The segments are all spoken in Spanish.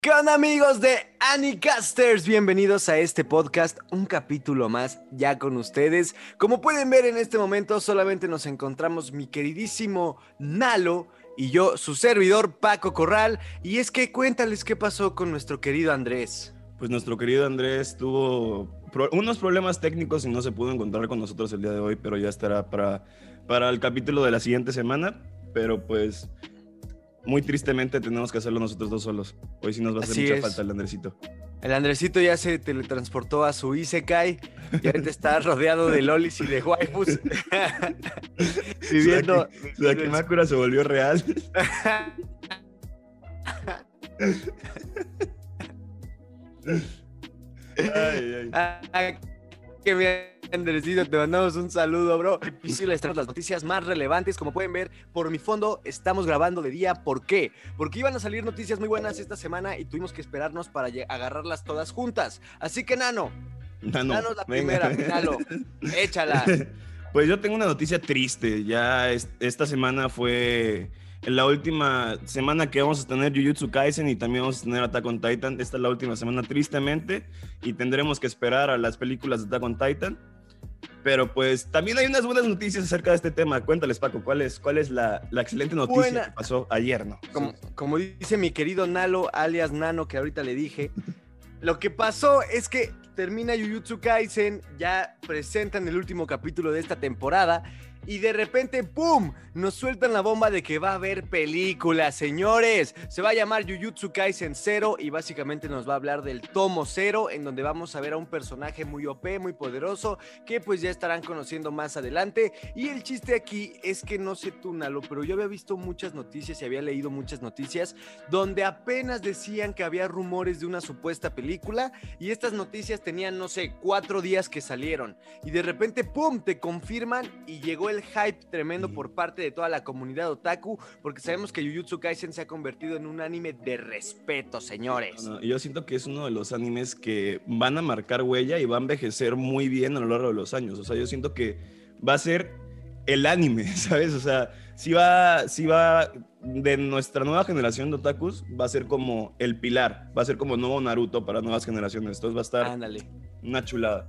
¿Qué onda amigos de Anicasters? Bienvenidos a este podcast, un capítulo más ya con ustedes. Como pueden ver en este momento solamente nos encontramos mi queridísimo Nalo y yo, su servidor Paco Corral. Y es que cuéntales qué pasó con nuestro querido Andrés. Pues nuestro querido Andrés tuvo unos problemas técnicos y no se pudo encontrar con nosotros el día de hoy, pero ya estará para, para el capítulo de la siguiente semana. Pero pues muy tristemente tenemos que hacerlo nosotros dos solos. Hoy sí nos va a hacer mucha falta el Andresito. El Andresito ya se teletransportó a su Isekai y ahorita está rodeado de lolis y de waifus. Viviendo. Makura se volvió real. ay, ay. Ah, qué bien. Andresito, te mandamos un saludo, bro. Y les traemos las noticias más relevantes. Como pueden ver, por mi fondo estamos grabando de día. ¿Por qué? Porque iban a salir noticias muy buenas esta semana y tuvimos que esperarnos para agarrarlas todas juntas. Así que, Nano, Nano, danos la primera, Nano, échala. Pues yo tengo una noticia triste. Ya esta semana fue la última semana que vamos a tener Jujutsu Kaisen y también vamos a tener Attack on Titan. Esta es la última semana, tristemente, y tendremos que esperar a las películas de Attack on Titan. Pero pues también hay unas buenas noticias acerca de este tema. Cuéntales, Paco, ¿cuál es, cuál es la, la excelente noticia que pasó ayer, no? Como, como dice mi querido Nalo, alias Nano, que ahorita le dije, lo que pasó es que termina Jujutsu Kaisen, ya presentan el último capítulo de esta temporada y de repente, ¡pum! Nos sueltan la bomba de que va a haber película, señores. Se va a llamar Jujutsu Kaisen Zero y básicamente nos va a hablar del tomo cero, en donde vamos a ver a un personaje muy OP, muy poderoso, que pues ya estarán conociendo más adelante. Y el chiste aquí es que no sé tú, Nalo, pero yo había visto muchas noticias y había leído muchas noticias donde apenas decían que había rumores de una supuesta película y estas noticias tenían, no sé, cuatro días que salieron. Y de repente, ¡pum! Te confirman y llegó el hype tremendo por parte de toda la comunidad otaku, porque sabemos que Jujutsu Kaisen se ha convertido en un anime de respeto, señores. yo siento que es uno de los animes que van a marcar huella y va a envejecer muy bien a lo largo de los años. O sea, yo siento que va a ser el anime, ¿sabes? O sea, si va, si va de nuestra nueva generación de otakus, va a ser como el pilar, va a ser como nuevo Naruto para nuevas generaciones. Entonces va a estar una chulada.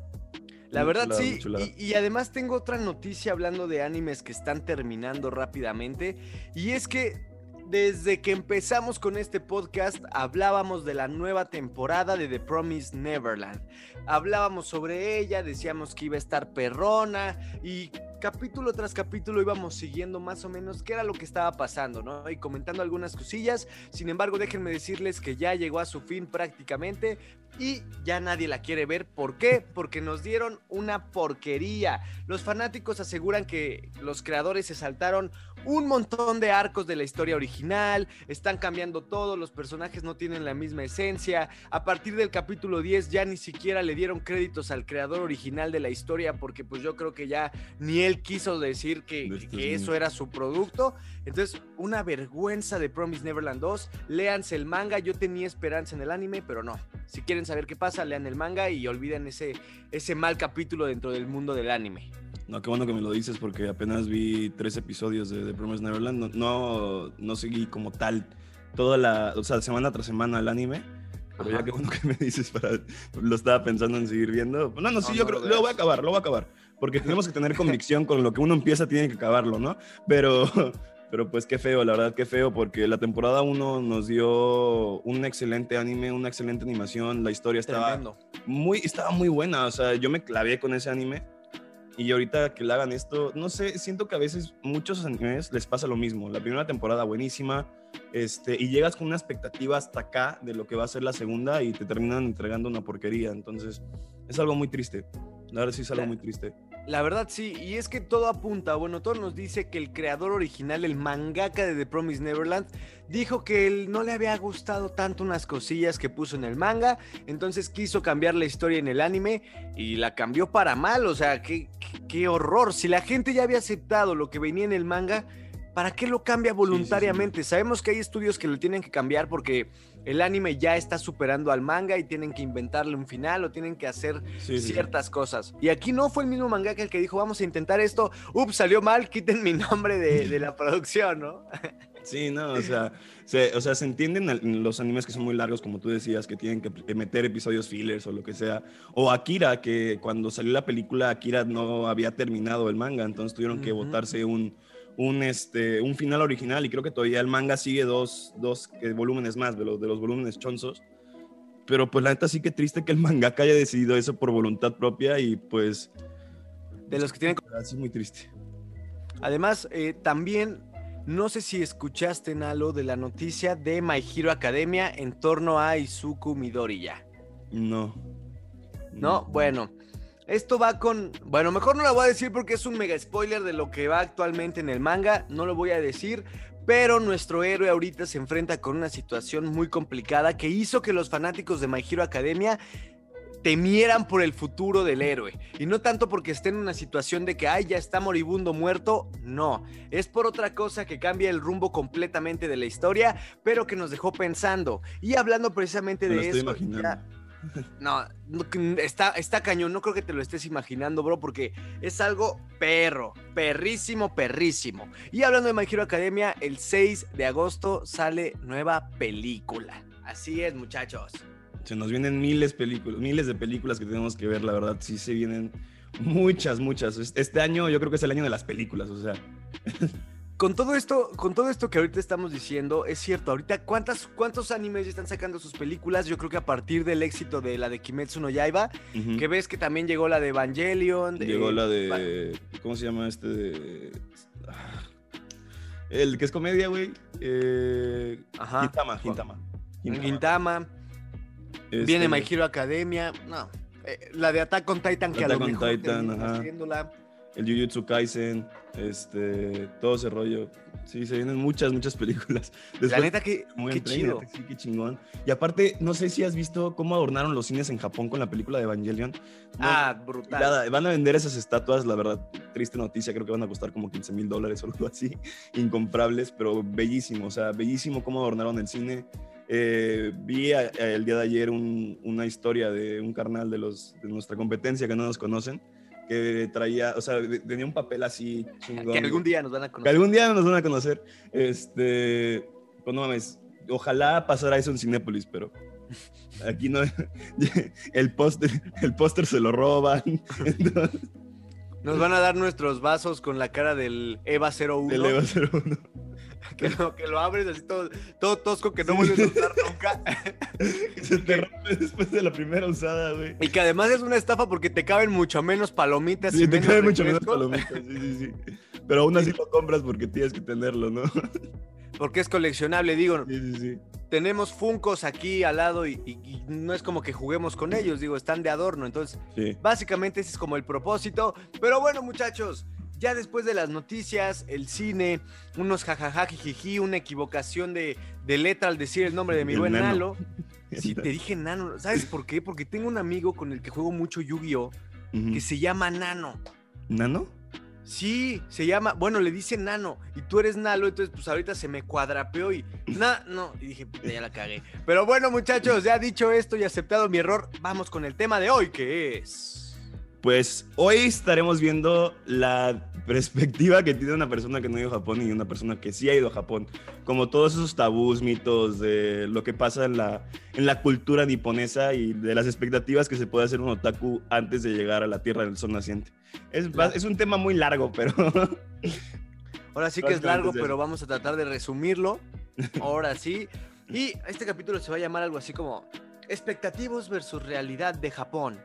La verdad sí, y, además tengo otra noticia hablando de animes que están terminando rápidamente, y es que desde que empezamos con este podcast hablábamos de la nueva temporada de The Promised Neverland. Hablábamos sobre ella, decíamos que iba a estar perrona y capítulo tras capítulo íbamos siguiendo más o menos qué era lo que estaba pasando, ¿no? Y comentando algunas cosillas. Sin embargo, déjenme decirles que ya llegó a su fin prácticamente y ya nadie la quiere ver. ¿Por qué? Porque nos dieron una porquería. Los fanáticos aseguran que los creadores se saltaron un montón de arcos de la historia original, están cambiando todo, los personajes no tienen la misma esencia. A partir del capítulo 10 ya ni siquiera le dieron créditos al creador original de la historia porque pues yo creo que ya ni él quiso decir que, que eso era su producto. Entonces, una vergüenza de Promise Neverland 2. Léanse el manga, yo tenía esperanza en el anime, pero no. Si quieren saber qué pasa, lean el manga y olviden ese, ese mal capítulo dentro del mundo del anime. No, qué bueno que me lo dices porque apenas vi tres episodios de, The Promised Neverland. No, no, seguí como tal toda la, o sea, semana tras semana el anime. Pero ya bueno que me dices para, lo estaba pensando en seguir viendo. No, no, sí, yo creo, lo voy a acabar, lo voy a acabar. Porque tenemos que tener convicción con lo que uno empieza, tiene que acabarlo, ¿no? Pero, pero pues qué feo, la verdad, qué feo, porque la temporada 1 nos dio un excelente anime, una excelente animación, la historia estaba muy, estaba muy buena, o sea, yo me clavé con ese anime y ahorita que le hagan esto, no sé, siento que a veces muchos animes les pasa lo mismo. La primera temporada buenísima, este, y llegas con una expectativa hasta acá de lo que va a ser la segunda y te terminan entregando una porquería. Entonces, es algo muy triste. La verdad sí es algo muy triste. La verdad sí, y es que todo apunta, bueno, todo nos dice que el creador original, el mangaka de The Promised Neverland, dijo que él no le había gustado tanto unas cosillas que puso en el manga, entonces quiso cambiar la historia en el anime y la cambió para mal, o sea, qué, qué, horror, si la gente ya había aceptado lo que venía en el manga, ¿para qué lo cambia voluntariamente? Sabemos que hay estudios que lo tienen que cambiar porque el anime ya está superando al manga y tienen que inventarle un final o tienen que hacer ciertas cosas. Y aquí no fue el mismo mangaka el que dijo, vamos a intentar esto, ups, salió mal, quiten mi nombre de, de la producción, ¿no? Sí, no, o sea, se, o sea, se entienden los animes que son muy largos, como tú decías, que tienen que meter episodios fillers o lo que sea. O Akira, que cuando salió la película, Akira no había terminado el manga, entonces tuvieron que botarse un, un, este, un final original y creo que todavía el manga sigue dos, dos eh, volúmenes más de los, de los volúmenes chonzos. Pero pues la neta sí que triste que el mangaka haya decidido eso por voluntad propia y pues... De los que tienen... Así muy triste. Además, eh, también no sé si escuchaste, Nalo, de la noticia de My Hero Academia en torno a Izuku Midoriya. No. No, bueno. Esto va con. Bueno, mejor no lo voy a decir porque es un mega spoiler de lo que va actualmente en el manga. No lo voy a decir. Pero nuestro héroe ahorita se enfrenta con una situación muy complicada que hizo que los fanáticos de My Hero Academia temieran por el futuro del héroe. Y no tanto porque esté en una situación de que, ay, ya está moribundo muerto. No, es por otra cosa que cambia el rumbo completamente de la historia, pero que nos dejó pensando. Y hablando precisamente de eso... no, está, está cañón, no creo que te lo estés imaginando, bro, porque es algo perro, perrísimo, perrísimo. Y hablando de My Hero Academia, el 6 de agosto sale nueva película. Así es, muchachos. Se nos vienen miles, películas, miles de películas que tenemos que ver, la verdad. Sí se vienen muchas, muchas. Este año yo creo que es el año de las películas, o sea. Con todo esto, con todo esto que ahorita estamos diciendo, es cierto, ahorita cuántas, cuántos animes ya están sacando sus películas, yo creo que a partir del éxito de la de Kimetsu no Yaiba, que ves que también llegó la de Evangelion. llegó la de. ¿Cómo se llama este? Ah, el que es comedia, güey. Eh, Ajá. Hintama, Hintama. Hintama. Viene My este, Hero Academia. No. Eh, la de Attack on Titan, que Attack a lo mejor Titan, ajá. El Jujutsu Kaisen, este, todo ese rollo. Sí, se vienen muchas, muchas películas. la neta, que, qué chido. Sí, qué chingón. Y aparte, no sé si has visto cómo adornaron los cines en Japón con la película de Evangelion. ah, brutal. van a vender esas estatuas, la verdad, triste noticia, creo que van a costar como 15 mil dólares o algo así, incomprables, pero bellísimo, o sea, bellísimo cómo adornaron el cine. Eh, vi el día de ayer una historia de un carnal de, los, de nuestra competencia que no nos conocen, que traía, o sea, tenía un papel así chingón. Que algún día nos van a conocer. Que algún día nos van a conocer. Este, pues no mames, ojalá pasara eso en Cinépolis, pero aquí no, el póster, el póster se lo roban. Nos van a dar nuestros vasos con la cara del Eva 01. Del Eva 01. que, lo, que lo abres así todo, todo tosco que no vuelves a usar nunca. Se te rompe después de la primera usada, güey. Y que además es una estafa porque te caben mucho menos palomitas. Sí, te caben mucho menos palomitas, sí, sí, sí. Pero aún así lo compras porque tienes que tenerlo, ¿no? Porque es coleccionable, digo. Sí, sí, sí. Tenemos Funcos aquí al lado y, no es como que juguemos con ellos, digo, están de adorno. Entonces, básicamente ese es como el propósito. Pero bueno, muchachos, ya después de las noticias, el cine, unos jajajajijiji, una equivocación de, letra al decir el nombre de mi buen Nalo. Sí, te dije Nano. ¿Sabes por qué? Porque tengo un amigo con el que juego mucho Yu-Gi-Oh! que se llama Nano. ¿Nano? Sí, se llama, bueno, le dice Nano y tú eres Nalo, entonces pues ahorita se me cuadrapeó y na, no, y dije, ya la cagué. Pero bueno, muchachos, ya dicho esto y aceptado mi error, vamos con el tema de hoy, que es pues hoy estaremos viendo la perspectiva que tiene una persona que no ha ido a Japón y una persona que sí ha ido a Japón. Como todos esos tabús, mitos de lo que pasa en la, en la cultura niponesa y de las expectativas que se puede hacer un otaku antes de llegar a la tierra del sol naciente. Es, es un tema muy largo, pero... Ahora sí que es largo, pero vamos a tratar de resumirlo. Ahora sí. Y este capítulo se va a llamar algo así como Expectativos versus realidad de Japón.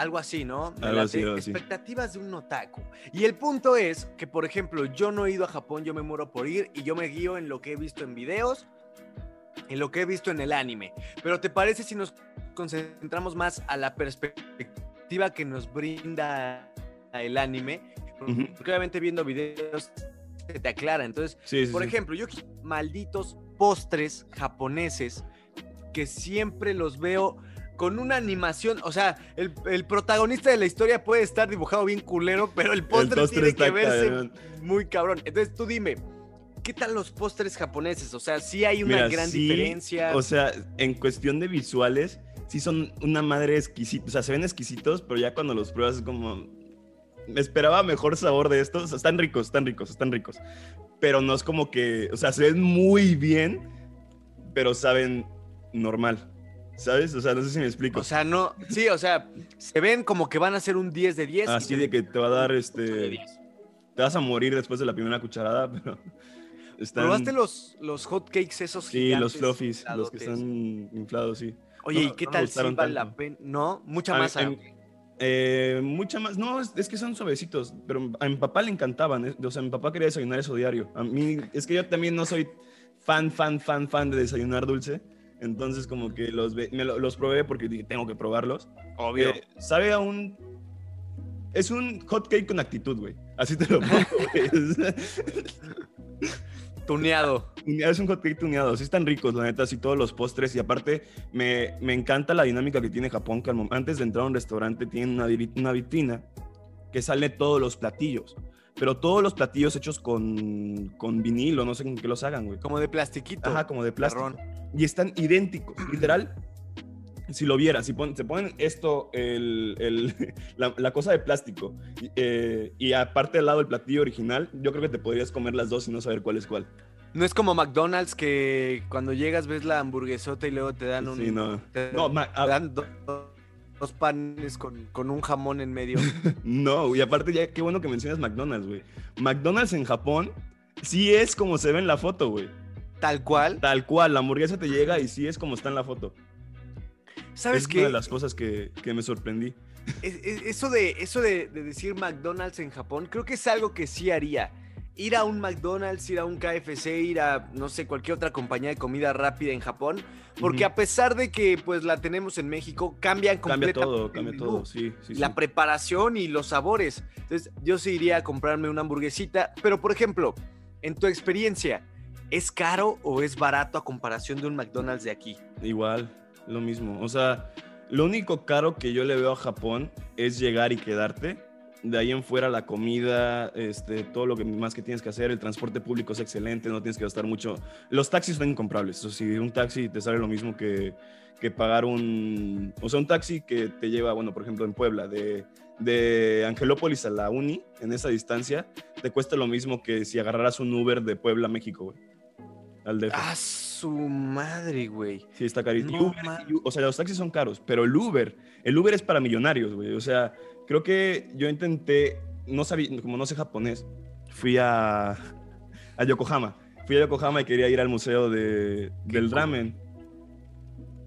Algo así, ¿no? Algo así, expectativas de un otaku. Y el punto es que, por ejemplo, yo no he ido a Japón, yo me muero por ir y yo me guío en lo que he visto en videos, en lo que he visto en el anime. Pero ¿te parece si nos concentramos más a la perspectiva que nos brinda el anime? Porque obviamente viendo videos te aclara. Entonces, por ejemplo, yo malditos postres japoneses que siempre los veo con una animación, o sea, el, protagonista de la historia puede estar dibujado bien culero, pero el póster tiene que verse muy cabrón. Entonces tú dime, ¿qué tal los pósters japoneses? O sea, sí hay una gran diferencia. O sea, en cuestión de visuales, sí son una madre exquisita. O sea, se ven exquisitos, pero ya cuando los pruebas es como. Me esperaba mejor sabor de estos. están ricos, están ricos, están ricos. pero no es como que, o sea, se ven muy bien, pero saben normal. ¿Sabes? O sea, no sé si me explico. O sea, no, sí, o sea, se ven como que van a ser un 10 de 10. Así de que te va a dar este... Te vas a morir después de la primera cucharada, pero... ¿Probaste los, los hot cakes esos Sí, los fluffies, los que están inflados, sí. Oye, ¿y qué tal si vale la pena? ¿No? Mucha masa. Eh, mucha más, no, es, que son suavecitos, pero a mi papá le encantaban, eh, o sea, mi papá quería desayunar eso diario. A mí, es que yo también no soy fan, fan, fan, fan de desayunar dulce, entonces como que los, los probé porque tengo que probarlos. Obvio. Eh, sabe a un... Es un hot cake con actitud, güey. Así te lo pongo, güey. Tuneado. Es un hot cake tuneado. Sí están ricos, la neta, así todos los postres. Y aparte, me, me encanta la dinámica que tiene Japón, que antes de entrar a un restaurante tienen una, una vitrina que sale todos los platillos. Pero todos los platillos hechos con, con vinilo, no sé con qué los hagan, güey. Como de plastiquito. Ajá, como de plástico. Y están idénticos. Literal, si lo vieras, si se ponen esto, el, el, la, cosa de plástico, eh, y aparte al lado el platillo original, yo creo que te podrías comer las dos y no saber cuál es cuál. No es como McDonald's que cuando llegas ves la hamburguesota y luego te dan un... Sí, no. Te, no, dan dos, panes con, con, un jamón en medio. no, y aparte ya, qué bueno que mencionas McDonald's, güey. McDonald's en Japón sí es como se ve en la foto, güey. Tal cual. Tal cual, la hamburguesa te llega y sí es como está en la foto. ¿Sabes es qué? una de las cosas que, que me sorprendí. eso de, eso de, decir McDonald's en Japón, creo que es algo que sí haría. Ir a un McDonald's, ir a un KFC, ir a, no sé, cualquier otra compañía de comida rápida en Japón, porque a pesar de que pues la tenemos en México, cambian completamente. Cambia todo, cambia todo, sí, sí La preparación y los sabores. Entonces, yo sí iría a comprarme una hamburguesita, pero por ejemplo, en tu experiencia, ¿es caro o es barato a comparación de un McDonald's de aquí? Igual, lo mismo. O sea, lo único caro que yo le veo a Japón es llegar y quedarte. De ahí en fuera la comida, este, todo lo que más que tienes que hacer, el transporte público es excelente, no tienes que gastar mucho. Los taxis son incomprables. O sea, si un taxi te sale lo mismo que, que pagar un... O sea, un taxi que te lleva, bueno, por ejemplo, en Puebla, de, de Angelópolis a la Uni, en esa distancia, te cuesta lo mismo que si agarraras un Uber de Puebla a México, güey. Al DF. Ah, su madre, güey. Sí, está carísimo. o sea, los taxis son caros, pero el Uber, el Uber es para millonarios, güey. O sea, creo que yo intenté, no sabía, como no sé japonés, fui a, a Yokohama. Fui a Yokohama y quería ir al museo de, del ramen.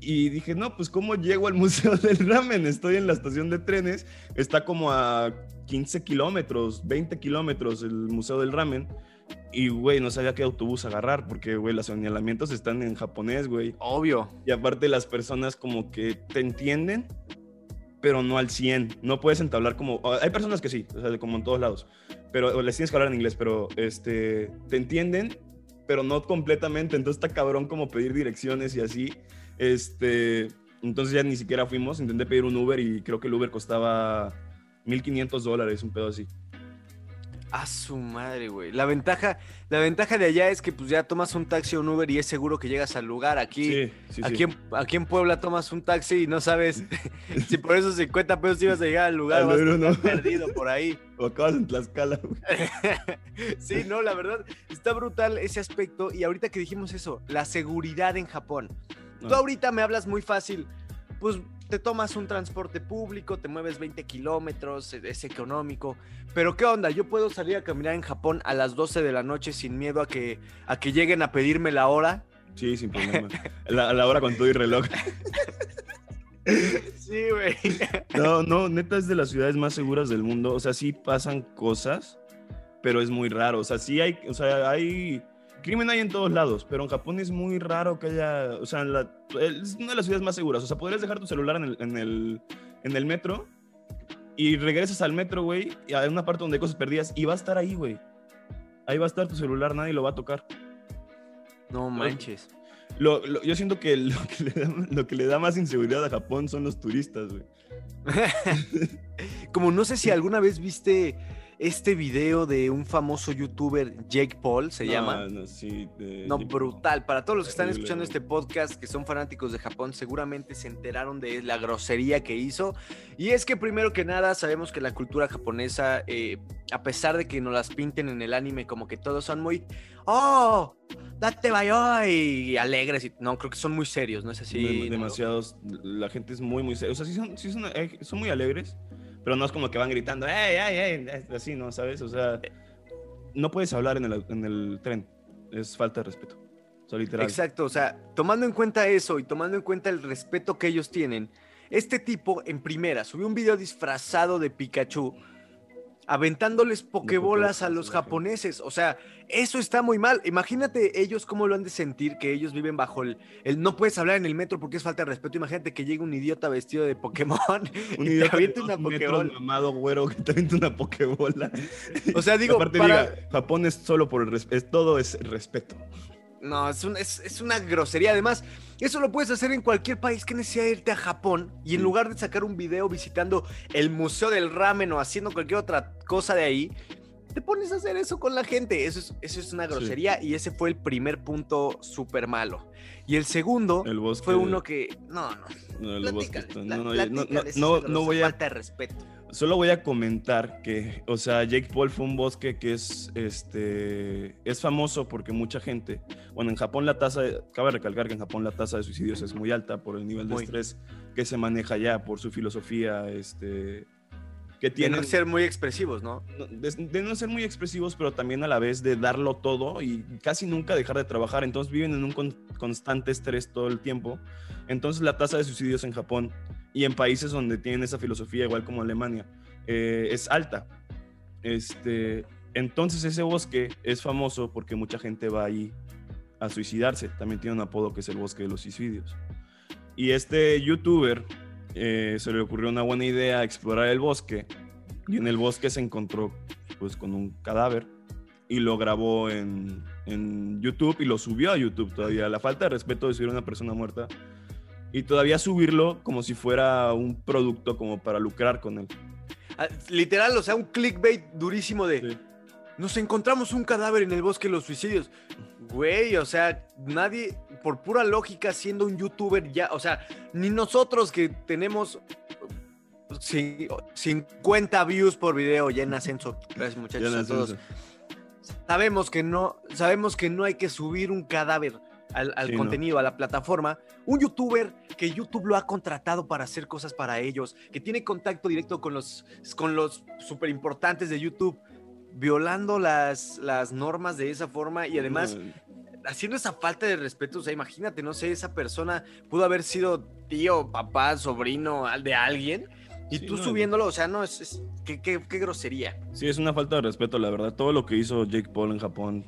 Y dije, no, pues ¿cómo llego al museo del ramen? Estoy en la estación de trenes, está como a 15 kilómetros, 20 kilómetros el museo del ramen y, güey, no sabía qué autobús agarrar porque, güey, los señalamientos están en japonés, güey. Obvio. Y aparte las personas como que te entienden, pero no al 100. No puedes entablar como... Hay personas que sí, o sea, como en todos lados. Pero les tienes que hablar en inglés, pero este, te entienden, pero no completamente. Entonces está cabrón como pedir direcciones y así. Este, entonces ya ni siquiera fuimos. Intenté pedir un Uber y creo que el Uber costaba 1500 dólares, un pedo así. A su madre, güey. La ventaja, la ventaja de allá es que pues ya tomas un taxi o un Uber y es seguro que llegas al lugar. Aquí, aquí, En, aquí en Puebla tomas un taxi y no sabes si por esos 50 pesos ibas a llegar al lugar o vas a estar perdido por ahí. O acabas en Tlaxcala. sí, no, la verdad está brutal ese aspecto. Y ahorita que dijimos eso, la seguridad en Japón. Tú ah. ahorita me hablas muy fácil. Pues te tomas un transporte público, te mueves 20 kilómetros, es económico. Pero ¿qué onda? Yo puedo salir a caminar en Japón a las 12 de la noche sin miedo a que, a que lleguen a pedirme la hora. Sí, sin problema. la, la hora con todo y reloj. sí, güey. No, no, neta es de las ciudades más seguras del mundo. O sea, sí pasan cosas, pero es muy raro. O sea, sí hay, o sea, hay crimen hay en todos lados, pero en Japón es muy raro que haya, o sea, es una de las ciudades más seguras. O sea, podrías dejar tu celular en el, en el, en el metro y regresas al metro, güey, hay una parte donde hay cosas perdidas y va a estar ahí, güey. Ahí va a estar tu celular, nadie lo va a tocar. No manches. Lo, yo siento que lo que, le da, lo que le da más inseguridad a Japón son los turistas, güey. Como no sé si alguna vez viste este video de un famoso youtuber, Jake Paul, se llama. No, sí, no, brutal. Para todos los que están escuchando este podcast, que son fanáticos de Japón, seguramente se enteraron de la grosería que hizo. Y es que primero que nada, sabemos que la cultura japonesa, eh, a pesar de que nos las pinten en el anime como que todos son muy, oh, date bayo y alegres. Y, no, creo que son muy serios, ¿no es así? Demasiados, la gente es muy, muy seria. O sea, sí son, sí son, eh, son muy alegres pero no es como que van gritando, ¡ey, ey, ey! Así, ¿no? ¿Sabes? O sea, no puedes hablar en el, en el tren. Es falta de respeto. O literal. Exacto, o sea, tomando en cuenta eso y tomando en cuenta el respeto que ellos tienen, este tipo en primera subió un video disfrazado de Pikachu aventándoles pokebolas a los japoneses. O sea, eso está muy mal. Imagínate ellos cómo lo han de sentir, que ellos viven bajo el, el no puedes hablar en el metro porque es falta de respeto. Imagínate que llegue un idiota vestido de Pokémon un y te avienta una pokebola. mamado güero que te avienta una pokebola. O sea, digo, aparte diga, Japón es solo por el respeto, todo es respeto. No, es, es, es, una grosería. Además, eso lo puedes hacer en cualquier país. que necesidad irte a Japón? Y en lugar de sacar un video visitando el Museo del Ramen o haciendo cualquier otra cosa de ahí, te pones a hacer eso con la gente. Eso es, eso es una grosería y ese fue el primer punto súper malo. Y el segundo fue uno que... No, no. No, el bosque, no, no, no, no, voy a... Falta de respeto. Solo voy a comentar que, o sea, Jake Paul fue un bosque que es, este, es famoso porque mucha gente, bueno, en Japón la tasa, cabe recalcar que en Japón la tasa de suicidios es muy alta por el nivel de estrés que se maneja ya, por su filosofía, este, que tienen... De no ser muy expresivos, ¿no? De, no ser muy expresivos, pero también a la vez de darlo todo y casi nunca dejar de trabajar. Entonces viven en un constante estrés todo el tiempo. Entonces la tasa de suicidios en Japón y en países donde tienen esa filosofía, igual como Alemania, eh, es alta. Este, entonces ese bosque es famoso porque mucha gente va ahí a suicidarse. También tiene un apodo que es el bosque de los suicidios. Y este youtuber eh, se le ocurrió una buena idea explorar el bosque y en el bosque se encontró pues con un cadáver y lo grabó en, en YouTube y lo subió a YouTube todavía. La falta de respeto de subir a una persona muerta y todavía subirlo como si fuera un producto como para lucrar con él. Ah, literal, o sea, un clickbait durísimo de... Nos encontramos un cadáver en el bosque de los suicidios. Güey, o sea, nadie, por pura lógica, siendo un youtuber ya, o sea, ni nosotros que tenemos 50 views por video ya en ascenso, gracias muchachos todos. Sabemos que no, sabemos que no hay que subir un cadáver al, contenido, a la plataforma, un youtuber que YouTube lo ha contratado para hacer cosas para ellos, que tiene contacto directo con los, con los super importantes de YouTube, violando las, las normas de esa forma y además haciendo esa falta de respeto. O sea, imagínate, no sé, esa persona pudo haber sido tío, papá, sobrino de alguien. Y tú subiéndolo, o sea, no, es, es qué, qué, grosería. Sí, es una falta de respeto, la verdad. Todo lo que hizo Jake Paul en Japón,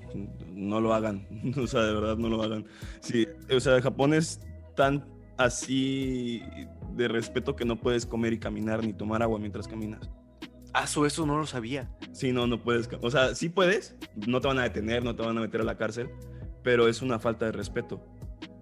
no lo hagan. O sea, de verdad, no lo hagan. Sí, o sea, Japón es tan así de respeto que no puedes comer y caminar ni tomar agua mientras caminas. Ah, eso no lo sabía. Sí, no, no puedes. O sea, sí puedes, no te van a detener, no te van a meter a la cárcel, pero es una falta de respeto.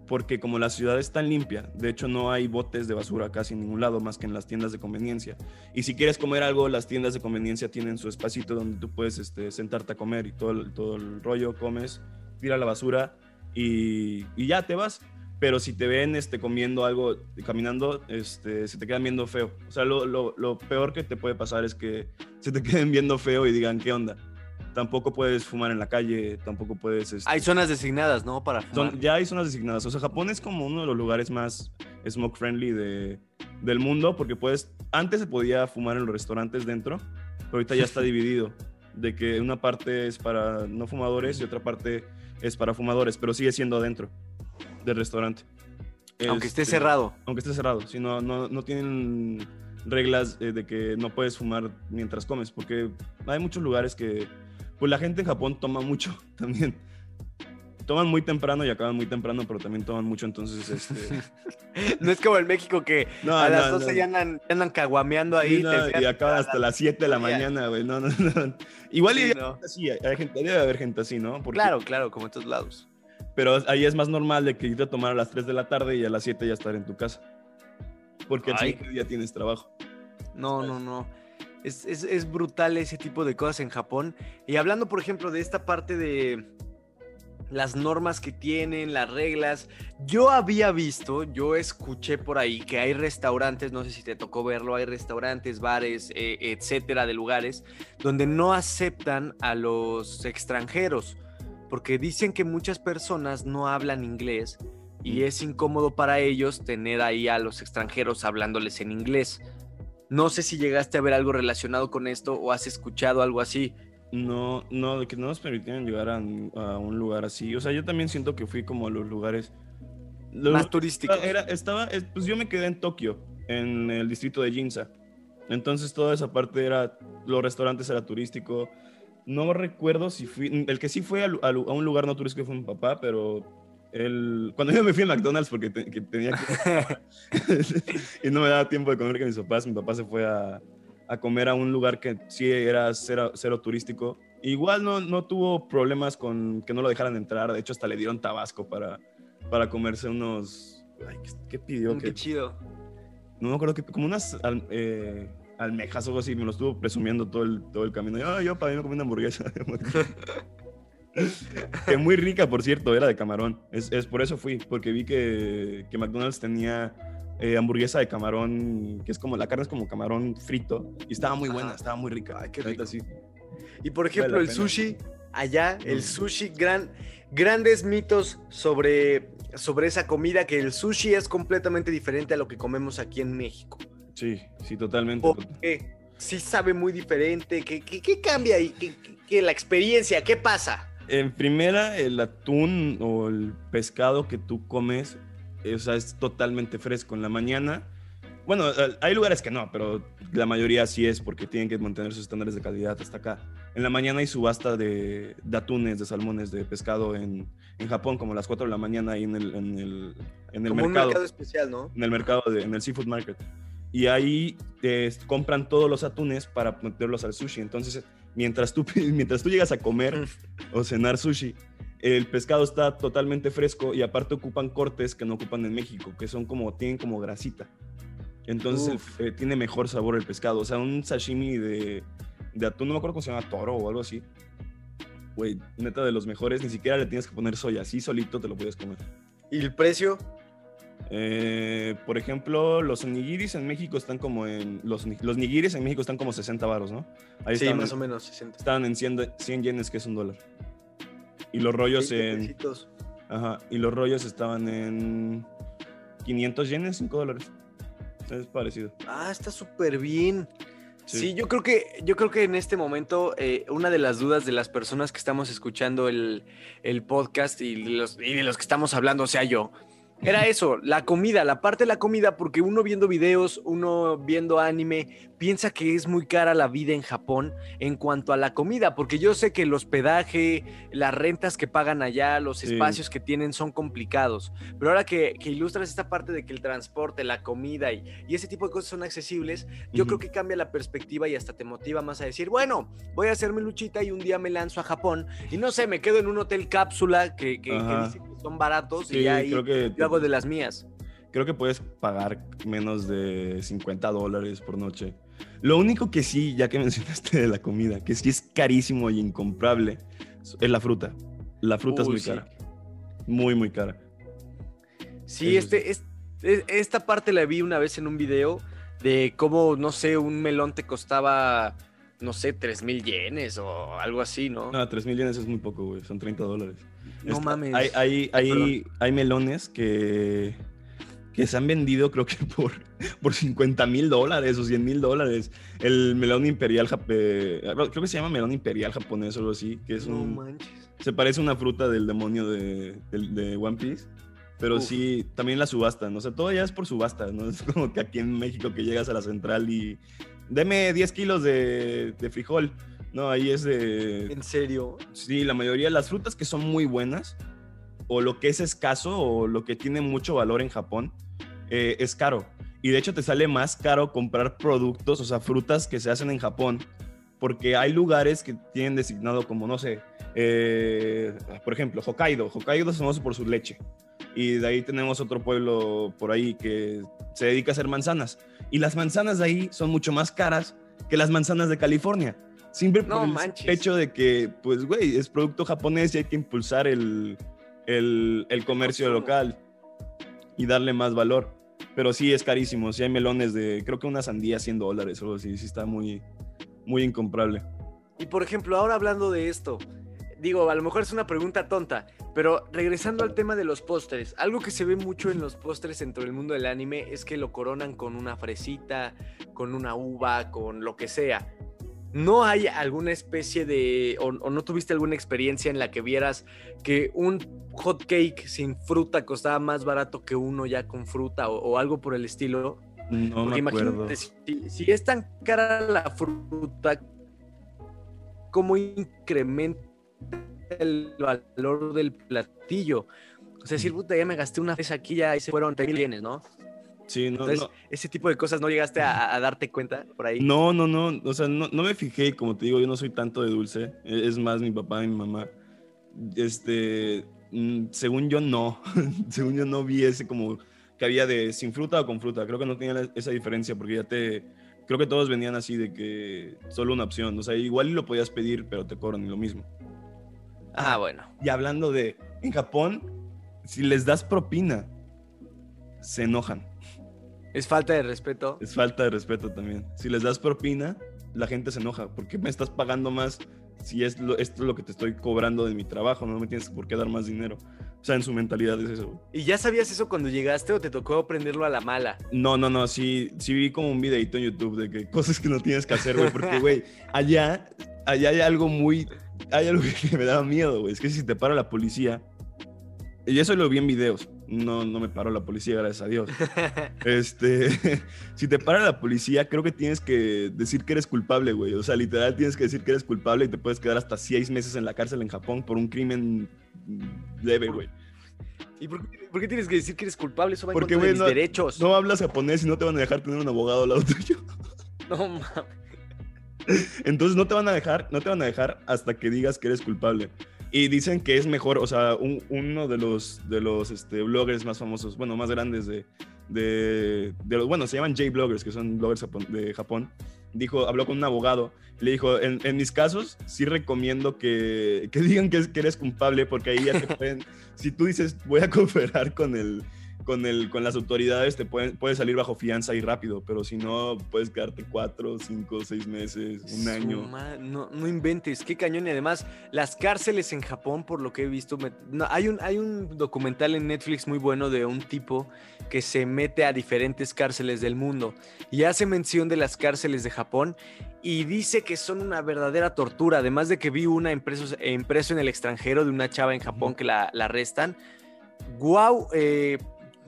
Porque como la ciudad es tan limpia, de hecho no hay botes de basura casi en ningún lado más que en las tiendas de conveniencia. Y si quieres comer algo, las tiendas de conveniencia tienen su espacito donde tú puedes este, sentarte a comer y todo el, todo el rollo, comes, tira la basura y, y ya te vas pero si te ven este, comiendo algo, caminando, este, se te quedan viendo feo. O sea, lo, lo, lo, peor que te puede pasar es que se te queden viendo feo y digan, ¿qué onda? Tampoco puedes fumar en la calle, tampoco puedes... Este hay zonas designadas, ¿no? Para fumar. ya hay zonas designadas. O sea, Japón es como uno de los lugares más smoke friendly de, del mundo, porque puedes... Antes se podía fumar en los restaurantes dentro, pero ahorita ya está dividido, de que una parte es para no fumadores y otra parte es para fumadores, pero sigue siendo adentro del restaurante. Aunque esté este, cerrado. Aunque esté cerrado, si no, no, tienen reglas eh, de que no puedes fumar mientras comes, porque hay muchos lugares que, pues la gente en Japón toma mucho también. Toman muy temprano y acaban muy temprano, pero también toman mucho, entonces este... no es como en México que a las 12 ya andan, andan caguameando ahí. y acaban hasta las 7 de la mañana, güey. No, no, no. Igual hay, así, hay gente, debe haber gente así, ¿no? Claro, claro, como en todos lados. Pero ahí es más normal de que irte a tomar a las 3 de la tarde y a las 7 ya estar en tu casa. Porque al siguiente día tienes trabajo. No, no, no. Es, es, brutal ese tipo de cosas en Japón. Y hablando, por ejemplo, de esta parte de las normas que tienen, las reglas. Yo había visto, yo escuché por ahí que hay restaurantes, no sé si te tocó verlo, hay restaurantes, bares, eh, etcétera, de lugares donde no aceptan a los extranjeros, porque dicen que muchas personas no hablan inglés y es incómodo para ellos tener ahí a los extranjeros hablándoles en inglés. No sé si llegaste a ver algo relacionado con esto o has escuchado algo así. No, no, de que no nos permitieran llegar a, un lugar así. O sea, yo también siento que fui como a los lugares más turísticos. Era, estaba, pues yo me quedé en Tokio, en el distrito de Ginza. Entonces toda esa parte era, los restaurantes era turístico. No recuerdo si fui, el que sí fue a, un lugar no turístico fue mi papá, pero el, cuando yo me fui a McDonald's porque tenía que... y no me daba tiempo de comer con mis papás, mi papá se fue a, a comer a un lugar que sí era cero, cero, turístico. Igual no, no tuvo problemas con que no lo dejaran entrar, de hecho hasta le dieron tabasco para, para comerse unos... Ay, ¿qué, pidió? Qué chido. No me acuerdo que como unas eh, almejas o algo así, me lo estuvo presumiendo todo el, todo el camino. Yo, yo para mí me comí una hamburguesa. que muy rica, por cierto, era de camarón. Es, es por eso fui, porque vi que, que McDonald's tenía eh, hamburguesa de camarón, que es como, la carne es como camarón frito, y estaba muy buena, estaba muy rica. Ay, qué rico. Y por ejemplo, el sushi, allá, el sushi, gran, grandes mitos sobre, sobre esa comida, que el sushi es completamente diferente a lo que comemos aquí en México. Sí, sí, totalmente. ¿Por qué? Sí sabe muy diferente. ¿Qué, qué, cambia ahí? ¿Qué, qué, la experiencia? ¿Qué pasa? En primera, el atún o el pescado que tú comes, o sea, es totalmente fresco. En la mañana, bueno, hay lugares que no, pero la mayoría sí es porque tienen que mantener sus estándares de calidad hasta acá. En la mañana hay subasta de, atunes, de salmones, de pescado en, en, Japón, como a las 4 de la mañana ahí en el, en el, en el como mercado. un mercado especial, ¿no? En el mercado, de, en el seafood market. Y ahí te compran todos los atunes para meterlos al sushi. Entonces, mientras tú, mientras tú llegas a comer o cenar sushi, el pescado está totalmente fresco y aparte ocupan cortes que no ocupan en México, que son como, tienen como grasita. Entonces eh, tiene mejor sabor el pescado. O sea, un sashimi de, de atún, no me acuerdo cómo se llama, toro o algo así. Güey, neta de los mejores, ni siquiera le tienes que poner soya, así solito te lo puedes comer. ¿Y el precio? Eh, por ejemplo, los nigiris en México están como en. Los, los nigiris en México están como 60 varos, ¿no? Ahí sí, más o menos 60. Están en 100, 100 yenes, que es un dólar. Y los rollos en. Ajá. Y los rollos estaban en 500 yenes, 5 dólares. Es parecido. Ah, está súper bien. Sí. yo creo que, yo creo que en este momento eh, una de las dudas de las personas que estamos escuchando el, el podcast y los, y de los que estamos hablando, o sea yo, era eso, la comida, la parte de la comida, porque uno viendo videos, uno viendo anime, piensa que es muy cara la vida en Japón en cuanto a la comida, porque yo sé que el hospedaje, las rentas que pagan allá, los espacios que tienen son complicados, pero ahora que, ilustras esta parte de que el transporte, la comida y, ese tipo de cosas son accesibles, yo creo que cambia la perspectiva y hasta te motiva más a decir, bueno, voy a hacer mi luchita y un día me lanzo a Japón y no sé, me quedo en un hotel cápsula que, que, que son baratos y ya ahí yo hago de las mías. Creo que puedes pagar menos de 50 dólares por noche. Lo único que sí, ya que mencionaste de la comida, que sí es carísimo y incomprable, es la fruta. La fruta es muy cara. Muy, muy cara. Sí, este, es, esta parte la vi una vez en un video de cómo, no sé, un melón te costaba, no sé, 3 mil yenes o algo así, ¿no? No, 3 mil yenes es muy poco, güey. Son 30 dólares. No mames. Hay, hay, hay, hay, melones que, que se han vendido, creo que por, por 50 mil dólares o 100 mil dólares. El melón imperial, eh, creo que se llama melón imperial japonés o algo así, que es un... Manches. Se parece a una fruta del demonio de, de, One Piece. Pero sí, también la subasta, ¿no? O sea, todo ya es por subasta, ¿no? Es como que aquí en México que llegas a la central y deme 10 kilos de, de frijol. No, ahí es de... ¿En serio? Sí, la mayoría de las frutas que son muy buenas, o lo que es escaso, o lo que tiene mucho valor en Japón, eh, es caro. Y de hecho te sale más caro comprar productos, o sea, frutas que se hacen en Japón, porque hay lugares que tienen designado como, no sé, eh, por ejemplo, Hokkaido. Hokkaido es famoso por su leche. Y de ahí tenemos otro pueblo por ahí que se dedica a hacer manzanas. Y las manzanas de ahí son mucho más caras que las manzanas de California. Siempre por el hecho de que, pues, güey, es producto japonés y hay que impulsar el, el, el comercio local y darle más valor. Pero sí es carísimo. Si hay melones de, creo que una sandía 100 dólares o algo así. Sí está muy, muy incomparable. Y por ejemplo, ahora hablando de esto, digo, a lo mejor es una pregunta tonta, pero regresando al tema de los pósteres, algo que se ve mucho en los pósteres dentro del mundo del anime es que lo coronan con una fresita, con una uva, con lo que sea. ¿No hay alguna especie de, o, no tuviste alguna experiencia en la que vieras que un hot cake sin fruta costaba más barato que uno ya con fruta o, algo por el estilo? No me acuerdo. Si, es tan cara la fruta, ¿cómo incrementa el valor del platillo? O sea, decir, puta, ya me gasté una vez aquí, ya ahí se fueron 3 mil ¿no? Sí, no, Entonces, ese tipo de cosas no llegaste a, darte cuenta por ahí. No, no, no. O sea, no, me fijé, como te digo, yo no soy tanto de dulce. E, es más mi papá y mi mamá. Este, mm, según yo, no. según yo, no vi ese como que había de sin fruta o con fruta. Creo que no tenía esa diferencia porque ya te. Creo que todos venían así de que solo una opción. O sea, igual lo podías pedir, pero te cobran lo mismo. Ah, bueno. Y hablando de. En Japón, si les das propina, se enojan. Es falta de respeto. Es falta de respeto también. Si les das propina, la gente se enoja. ¿Por qué me estás pagando más si es esto es lo que te estoy cobrando de mi trabajo? No me tienes por qué dar más dinero. O sea, en su mentalidad es eso. ¿Y ya sabías eso cuando llegaste o te tocó aprenderlo a la mala? No, no, no. Sí, sí vi como un videito en YouTube de que cosas que no tienes que hacer, güey. Porque, güey, allá, allá hay algo muy... Hay algo que me da miedo, güey. Es que si te para la policía... Y eso lo vi en videos no, no me paró la policía, gracias a Dios. este, si te para la policía, creo que tienes que decir que eres culpable, güey. O sea, literal tienes que decir que eres culpable y te puedes quedar hasta seis meses en la cárcel en Japón por un crimen leve, güey. ¿Y por qué, tienes que decir que eres culpable? Eso va Porque, en no, derechos. No hablas japonés y no te van a dejar tener un abogado al lado tuyo. No mames. Entonces no te van a dejar, no te van a dejar hasta que digas que eres culpable. Y dicen que es mejor, o sea, uno de los, de los este, bloggers más famosos, bueno, más grandes de, de, los, bueno, se llaman J-bloggers, que son bloggers de Japón, dijo, habló con un abogado, le dijo, en, en mis casos sí recomiendo que, que digan que, que, eres culpable, porque ahí ya te pueden, si tú dices, voy a cooperar con el, con, el, con las autoridades te pueden, puedes salir bajo fianza y rápido, pero si no, puedes quedarte cuatro, cinco, seis meses, un año. no, no, inventes, qué cañón. Y además, las cárceles en Japón, por lo que he visto, hay, un, hay un documental en Netflix muy bueno de un tipo que se mete a diferentes cárceles del mundo y hace mención de las cárceles de Japón y dice que son una verdadera tortura. Además de que vi una impreso, impreso en el extranjero de una chava en Japón que la, la arrestan. Wow, eh,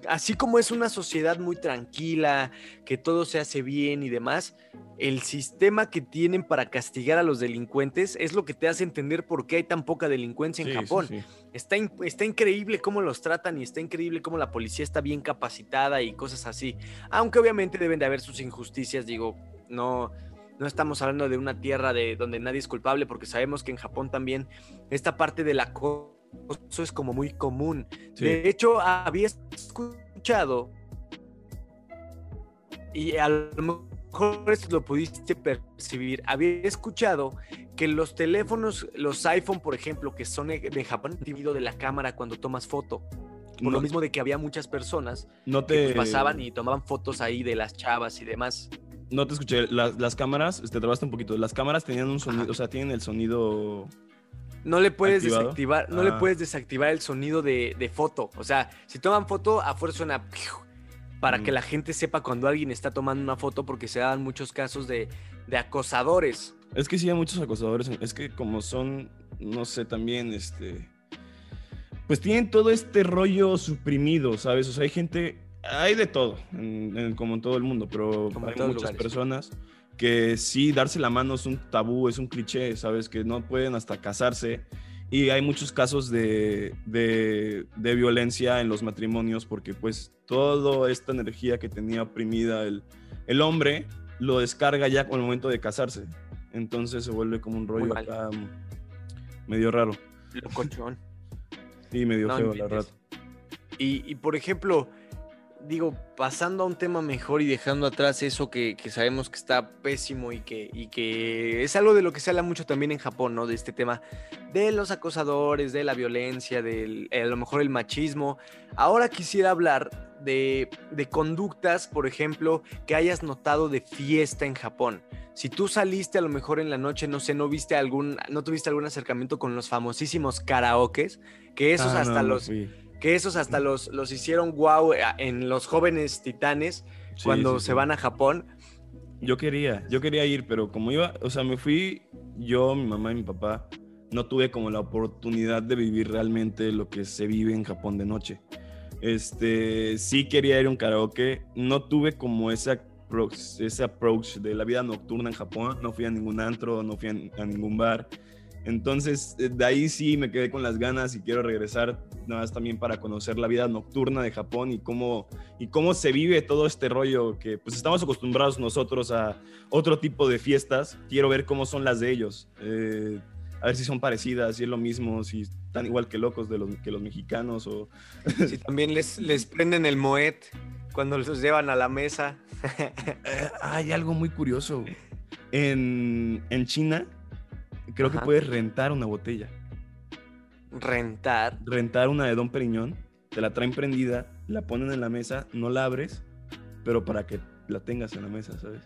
así como es una sociedad muy tranquila, que todo se hace bien y demás, el sistema que tienen para castigar a los delincuentes es lo que te hace entender por qué hay tan poca delincuencia en Japón. Está, está increíble cómo los tratan y está increíble cómo la policía está bien capacitada y cosas así. Aunque obviamente deben de haber sus injusticias, digo, no, no estamos hablando de una tierra de donde nadie es culpable, porque sabemos que en Japón también esta parte de la eso es como muy común. De hecho, había escuchado, y a lo mejor esto lo pudiste percibir, había escuchado que los teléfonos, los iPhone, por ejemplo, que son de Japón, dividido de la cámara cuando tomas foto. Por lo mismo de que había muchas personas no te... que pues, pasaban y tomaban fotos ahí de las chavas y demás. No te escuché. Las, cámaras, te trabaste un poquito. Las cámaras tenían un sonido, o sea, tienen el sonido no le puedes desactivar, no le ah. puedes desactivar el sonido de, foto. O sea, si toman foto, a fuerza suena para que mm. la gente sepa cuando alguien está tomando una foto, porque se dan muchos casos de, acosadores. Es que sí hay muchos acosadores. Es que como son, no sé, también este. Pues tienen todo este rollo suprimido, ¿sabes? O sea, hay gente. Hay de todo, como en todo el mundo, pero hay muchas personas que sí, darse la mano es un tabú, es un cliché, ¿sabes? Que no pueden hasta casarse. Y hay muchos casos de, de, violencia en los matrimonios porque pues toda esta energía que tenía oprimida el, el hombre lo descarga ya con el momento de casarse. Entonces se vuelve como un rollo acá medio raro. Locochón. Sí, medio feo, la verdad. Y, y por ejemplo, digo, pasando a un tema mejor y dejando atrás eso que, sabemos que está pésimo y que, y que es algo de lo que se habla mucho también en Japón, ¿no? De este tema de los acosadores, de la violencia, de a lo mejor el machismo. Ahora quisiera hablar de, de conductas, por ejemplo, que hayas notado de fiesta en Japón. Si tú saliste a lo mejor en la noche, no sé, no viste algún, no tuviste algún acercamiento con los famosísimos karaokes, que esos ah, hasta los que esos hasta los, los hicieron wow eh, en los jóvenes titanes cuando se van a Japón. Yo quería, yo quería ir, pero como iba, o sea, me fui yo, mi mamá y mi papá, no tuve como la oportunidad de vivir realmente lo que se vive en Japón de noche. Este, sí quería ir a un karaoke, no tuve como esa ese approach de la vida nocturna en Japón, no fui a ningún antro, no fui a ningún bar. Entonces, eh, de ahí sí me quedé con las ganas y quiero regresar nada más también para conocer la vida nocturna de Japón y cómo, y cómo se vive todo este rollo que pues estamos acostumbrados nosotros a otro tipo de fiestas. Quiero ver cómo son las de ellos. Eh, a ver si son parecidas, si es lo mismo, si están igual que locos de los, que los mexicanos o... Si también les, les prenden el moet cuando los llevan a la mesa. Eh, hay algo muy curioso. En, en China creo que puedes rentar una botella. ¿Rentar? Rentar una de Don Periñón, te la traen prendida, la ponen en la mesa, no la abres, pero para que la tengas en la mesa, ¿sabes?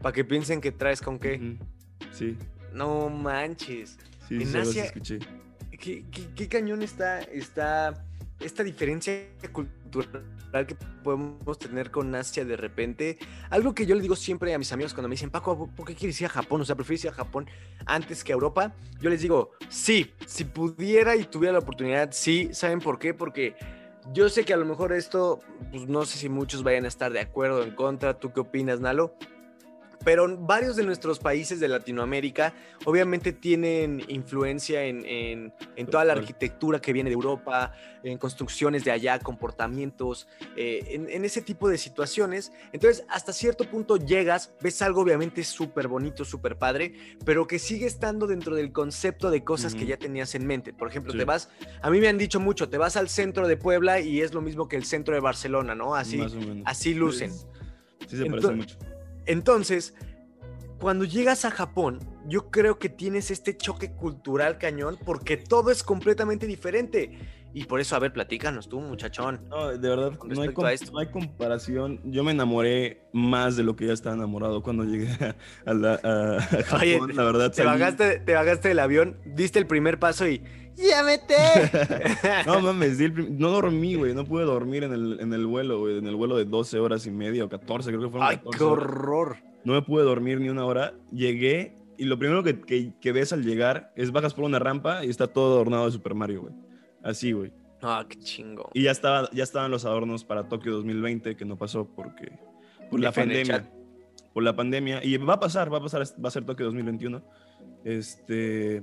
Para que piensen que traes con qué. Sí. No manches. Sí, en Asia, escuché. ¿qué, qué, cañón está, está esta diferencia cultural que podemos tener con Asia de repente. Algo que yo le digo siempre a mis amigos cuando me dicen, Paco, ¿por qué quieres ir a Japón? O sea, ¿prefieres ir a Japón antes que a Europa? Yo les digo, sí, si pudiera y tuviera la oportunidad, sí. ¿Saben por qué? Porque yo sé que a lo mejor esto, pues no sé si muchos vayan a estar de acuerdo o en contra. ¿Tú qué opinas, Nalo? Pero varios de nuestros países de Latinoamérica obviamente tienen influencia en, toda la arquitectura que viene de Europa, en construcciones de allá, comportamientos, eh, en, ese tipo de situaciones. Entonces, hasta cierto punto llegas, ves algo obviamente súper bonito, súper padre, pero que sigue estando dentro del concepto de cosas que ya tenías en mente. Por ejemplo, te vas, a mí me han dicho mucho, te vas al centro de Puebla y es lo mismo que el centro de Barcelona, ¿no? Así, así lucen. Sí, se parece mucho. Entonces, cuando llegas a Japón, yo creo que tienes este choque cultural cañón porque todo es completamente diferente. Y por eso, a ver, platícanos tú, muchachón. No, de verdad, no hay, no hay, comparación. Yo me enamoré más de lo que ya estaba enamorado cuando llegué a, la, Japón, la verdad. Te, bajaste, te bajaste del avión, diste el primer paso y ¡Llámete! no mames, no dormí, güey. No pude dormir en el, en el vuelo, güey. En el vuelo de 12 horas y media o 14, creo que fueron. ¡Ay, qué horror! No me pude dormir ni una hora. Llegué y lo primero que, que, ves al llegar es bajas por una rampa y está todo adornado de Super Mario, güey. Así, güey. Ah, qué chingo. Y ya, estaba, ya estaban los adornos para Tokio 2020, que no pasó porque. Por la pandemia. Por la pandemia. Y va a pasar, va a pasar, va a ser Tokio 2021. Este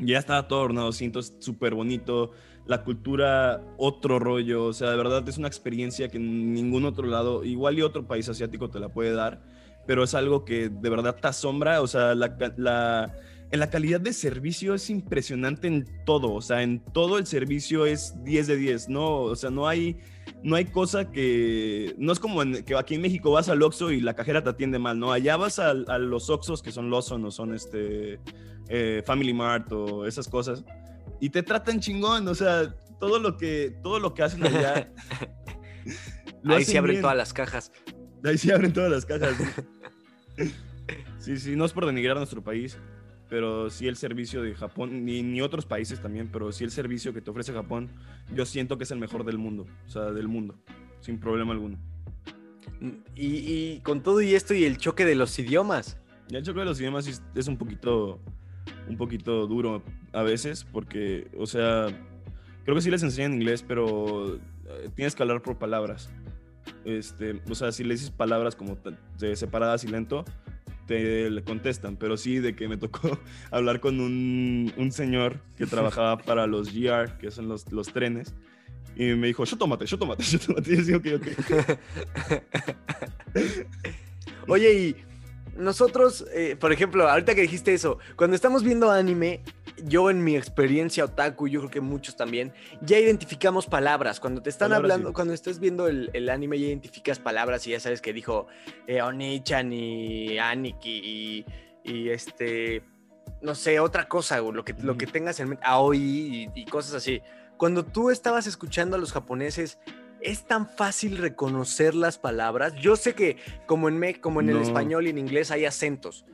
ya estaba todo adornado, siento súper bonito, la cultura otro rollo, o sea, de verdad es una experiencia que ningún otro lado, igual y otro país asiático te la puede dar, pero es algo que de verdad te asombra, o sea, la, la, en la calidad de servicio es impresionante en todo, o sea, en todo el servicio es 10 de 10, no, o sea, no hay no hay cosa que. No es como que aquí en México vas al Oxxo y la cajera te atiende mal, ¿no? Allá vas a, a los Oxxos que son Lawson o son este. Eh, Family Mart o esas cosas, y te tratan chingón, o sea, todo lo que, todo lo que hacen allá. Ahí se abren todas las cajas. Ahí se abren todas las cajas. sí, sí, no es por denigrar nuestro país, pero sí el servicio de Japón, ni, ni, otros países también, pero sí el servicio que te ofrece Japón, yo siento que es el mejor del mundo, o sea, del mundo, sin problema alguno. Y, y con todo y esto y el choque de los idiomas. El choque de los idiomas es un poquito un poquito duro a veces, porque, o sea, creo que sí les enseñan inglés, pero eh, tienes que hablar por palabras. Este, o sea, si le dices palabras como separadas y lento, te le contestan, pero sí de que me tocó hablar con un, un señor que trabajaba para los GR, que son los, los trenes, y me dijo, yo tómate, yo tómate, yo tómate. Y yo digo, ok, ok. Oye, y nosotros, eh, por ejemplo, ahorita que dijiste eso, cuando estamos viendo anime yo en mi experiencia otaku, yo creo que muchos también, ya identificamos palabras. Cuando te están hablando, cuando estás viendo el, anime, ya identificas palabras y ya sabes que dijo eh, Onichan y Aniki y, este, no sé, otra cosa, lo que, lo que tengas en mente, Aoi y, cosas así. Cuando tú estabas escuchando a los japoneses, ¿es tan fácil reconocer las palabras? Yo sé que como en, como en el español y en inglés hay acentos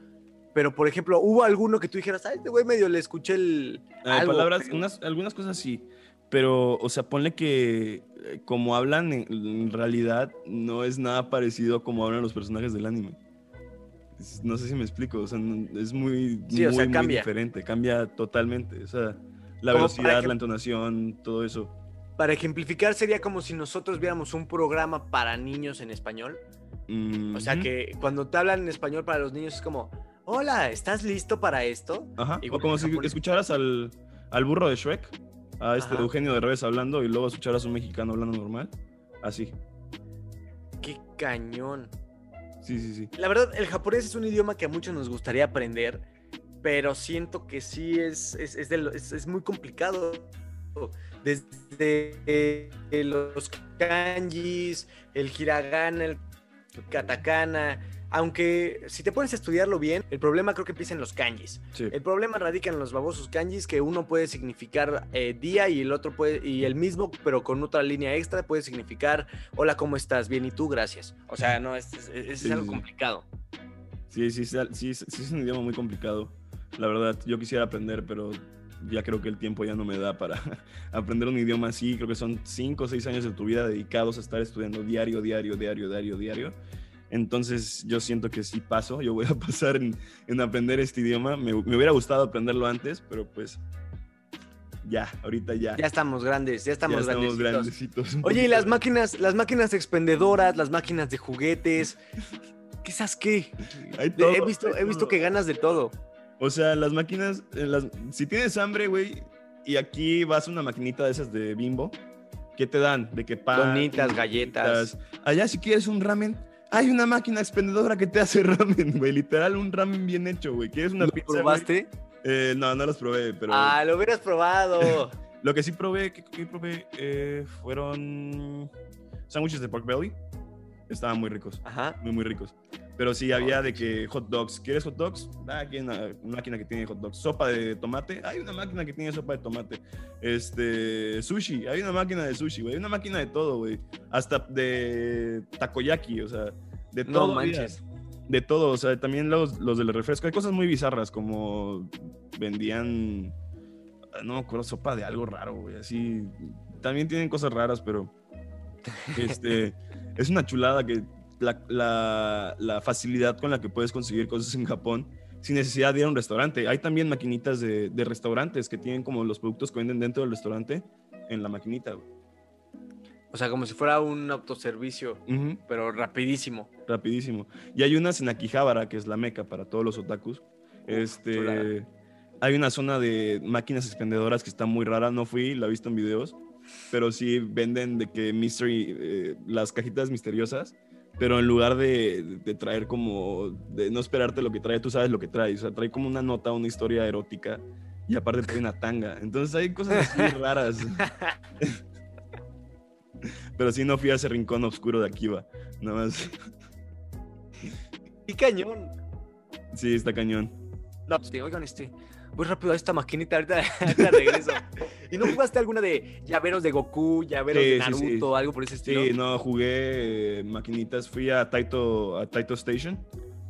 pero por ejemplo, ¿hubo alguno que tú dijeras, ay, este güey medio le escuché el. Ah, palabras, algunas cosas sí. Pero, o sea, ponle que eh, como hablan en, realidad no es nada parecido a como hablan los personajes del anime. No sé si me explico, o sea, es muy, muy, diferente, cambia totalmente. O sea, la velocidad, la entonación, todo eso. Para ejemplificar, sería como si nosotros viéramos un programa para niños en español. O sea, que cuando te hablan en español para los niños es como, hola, ¿estás listo para esto? Ajá, o como si escucharas al, burro de Shrek, a este Eugenio de Revés hablando y luego escucharas a un mexicano hablando normal, así. Qué cañón. Sí, sí, sí. La verdad, el japonés es un idioma que a muchos nos gustaría aprender, pero siento que sí es, es, muy complicado. Desde eh, los kanjis, el hiragana, el katakana, aunque si te pones a estudiarlo bien, el problema creo que empieza en los kanjis. El problema radica en los babosos kanjis que uno puede significar eh, día y el otro puede, y el mismo, pero con otra línea extra, puede significar hola, ¿cómo estás? Bien, ¿y tú? Gracias. O sea, no, es, es, algo complicado. Sí, sí, sí, sí, es un idioma muy complicado. La verdad, yo quisiera aprender, pero ya creo que el tiempo ya no me da para aprender un idioma así. Creo que son cinco o seis años de tu vida dedicados a estar estudiando diario, diario, diario, diario, diario. Entonces yo siento que sí paso, yo voy a pasar en, aprender este idioma. Me, hubiera gustado aprenderlo antes, pero pues ya, ahorita ya. Ya estamos grandes, ya estamos, grandecitos. Oye, y las máquinas, las máquinas expendedoras, las máquinas de juguetes, ¿qué sabes qué? he visto, he visto que ganas de todo. O sea, las máquinas, eh, las, si tienes hambre, güey, y aquí vas a una maquinita de esas de bimbo, ¿qué te dan? De que pan. Bonitas, galletas. Allá si quieres un ramen, hay una máquina expendedora que te hace ramen, güey. Literal, un ramen bien hecho, güey. ¿Quieres una ¿Lo probaste? Eh, no, no los probé, pero. Ah, lo hubieras probado. lo que sí probé, que, probé, eh, fueron sándwiches de pork belly. Estaban muy ricos. Ajá. Muy, muy ricos. Pero sí había de que hot dogs. ¿Quieres hot dogs? Ah, aquí hay una, máquina que tiene hot dogs. Sopa de tomate. Hay una máquina que tiene sopa de tomate. Este, sushi. Hay una máquina de sushi, güey. Hay una máquina de todo, güey. Hasta de takoyaki, o sea, de todo. No manches. De todo, o sea, también los, los del refresco. Hay cosas muy bizarras, como vendían, no me acuerdo, sopa de algo raro, güey. Así, también tienen cosas raras, pero este, es una chulada que la, facilidad con la que puedes conseguir cosas en Japón sin necesidad de ir a un restaurante. Hay también maquinitas de, restaurantes que tienen como los productos que venden dentro del restaurante en la maquinita. O sea, como si fuera un autoservicio, pero rapidísimo. Rapidísimo. Y hay unas en Akihabara, que es la meca para todos los otakus. este, hay una zona de máquinas expendedoras que está muy rara. No fui, la he visto en videos. Pero sí venden de que mystery, eh, las cajitas misteriosas pero en lugar de, traer como, de no esperarte lo que trae, tú sabes lo que trae, o sea, trae como una nota, una historia erótica y aparte trae una tanga. Entonces hay cosas así raras. pero sí no fui a ese rincón oscuro de Akiva, nada más. Y cañón. Sí, está cañón. No, pues, oigan, este, voy rápido a esta maquinita, ahorita, regreso. ¿Y no jugaste alguna de llaveros de Goku, llaveros de Naruto, algo por ese estilo? Sí, no, jugué eh, maquinitas, fui a Taito, a Taito Station,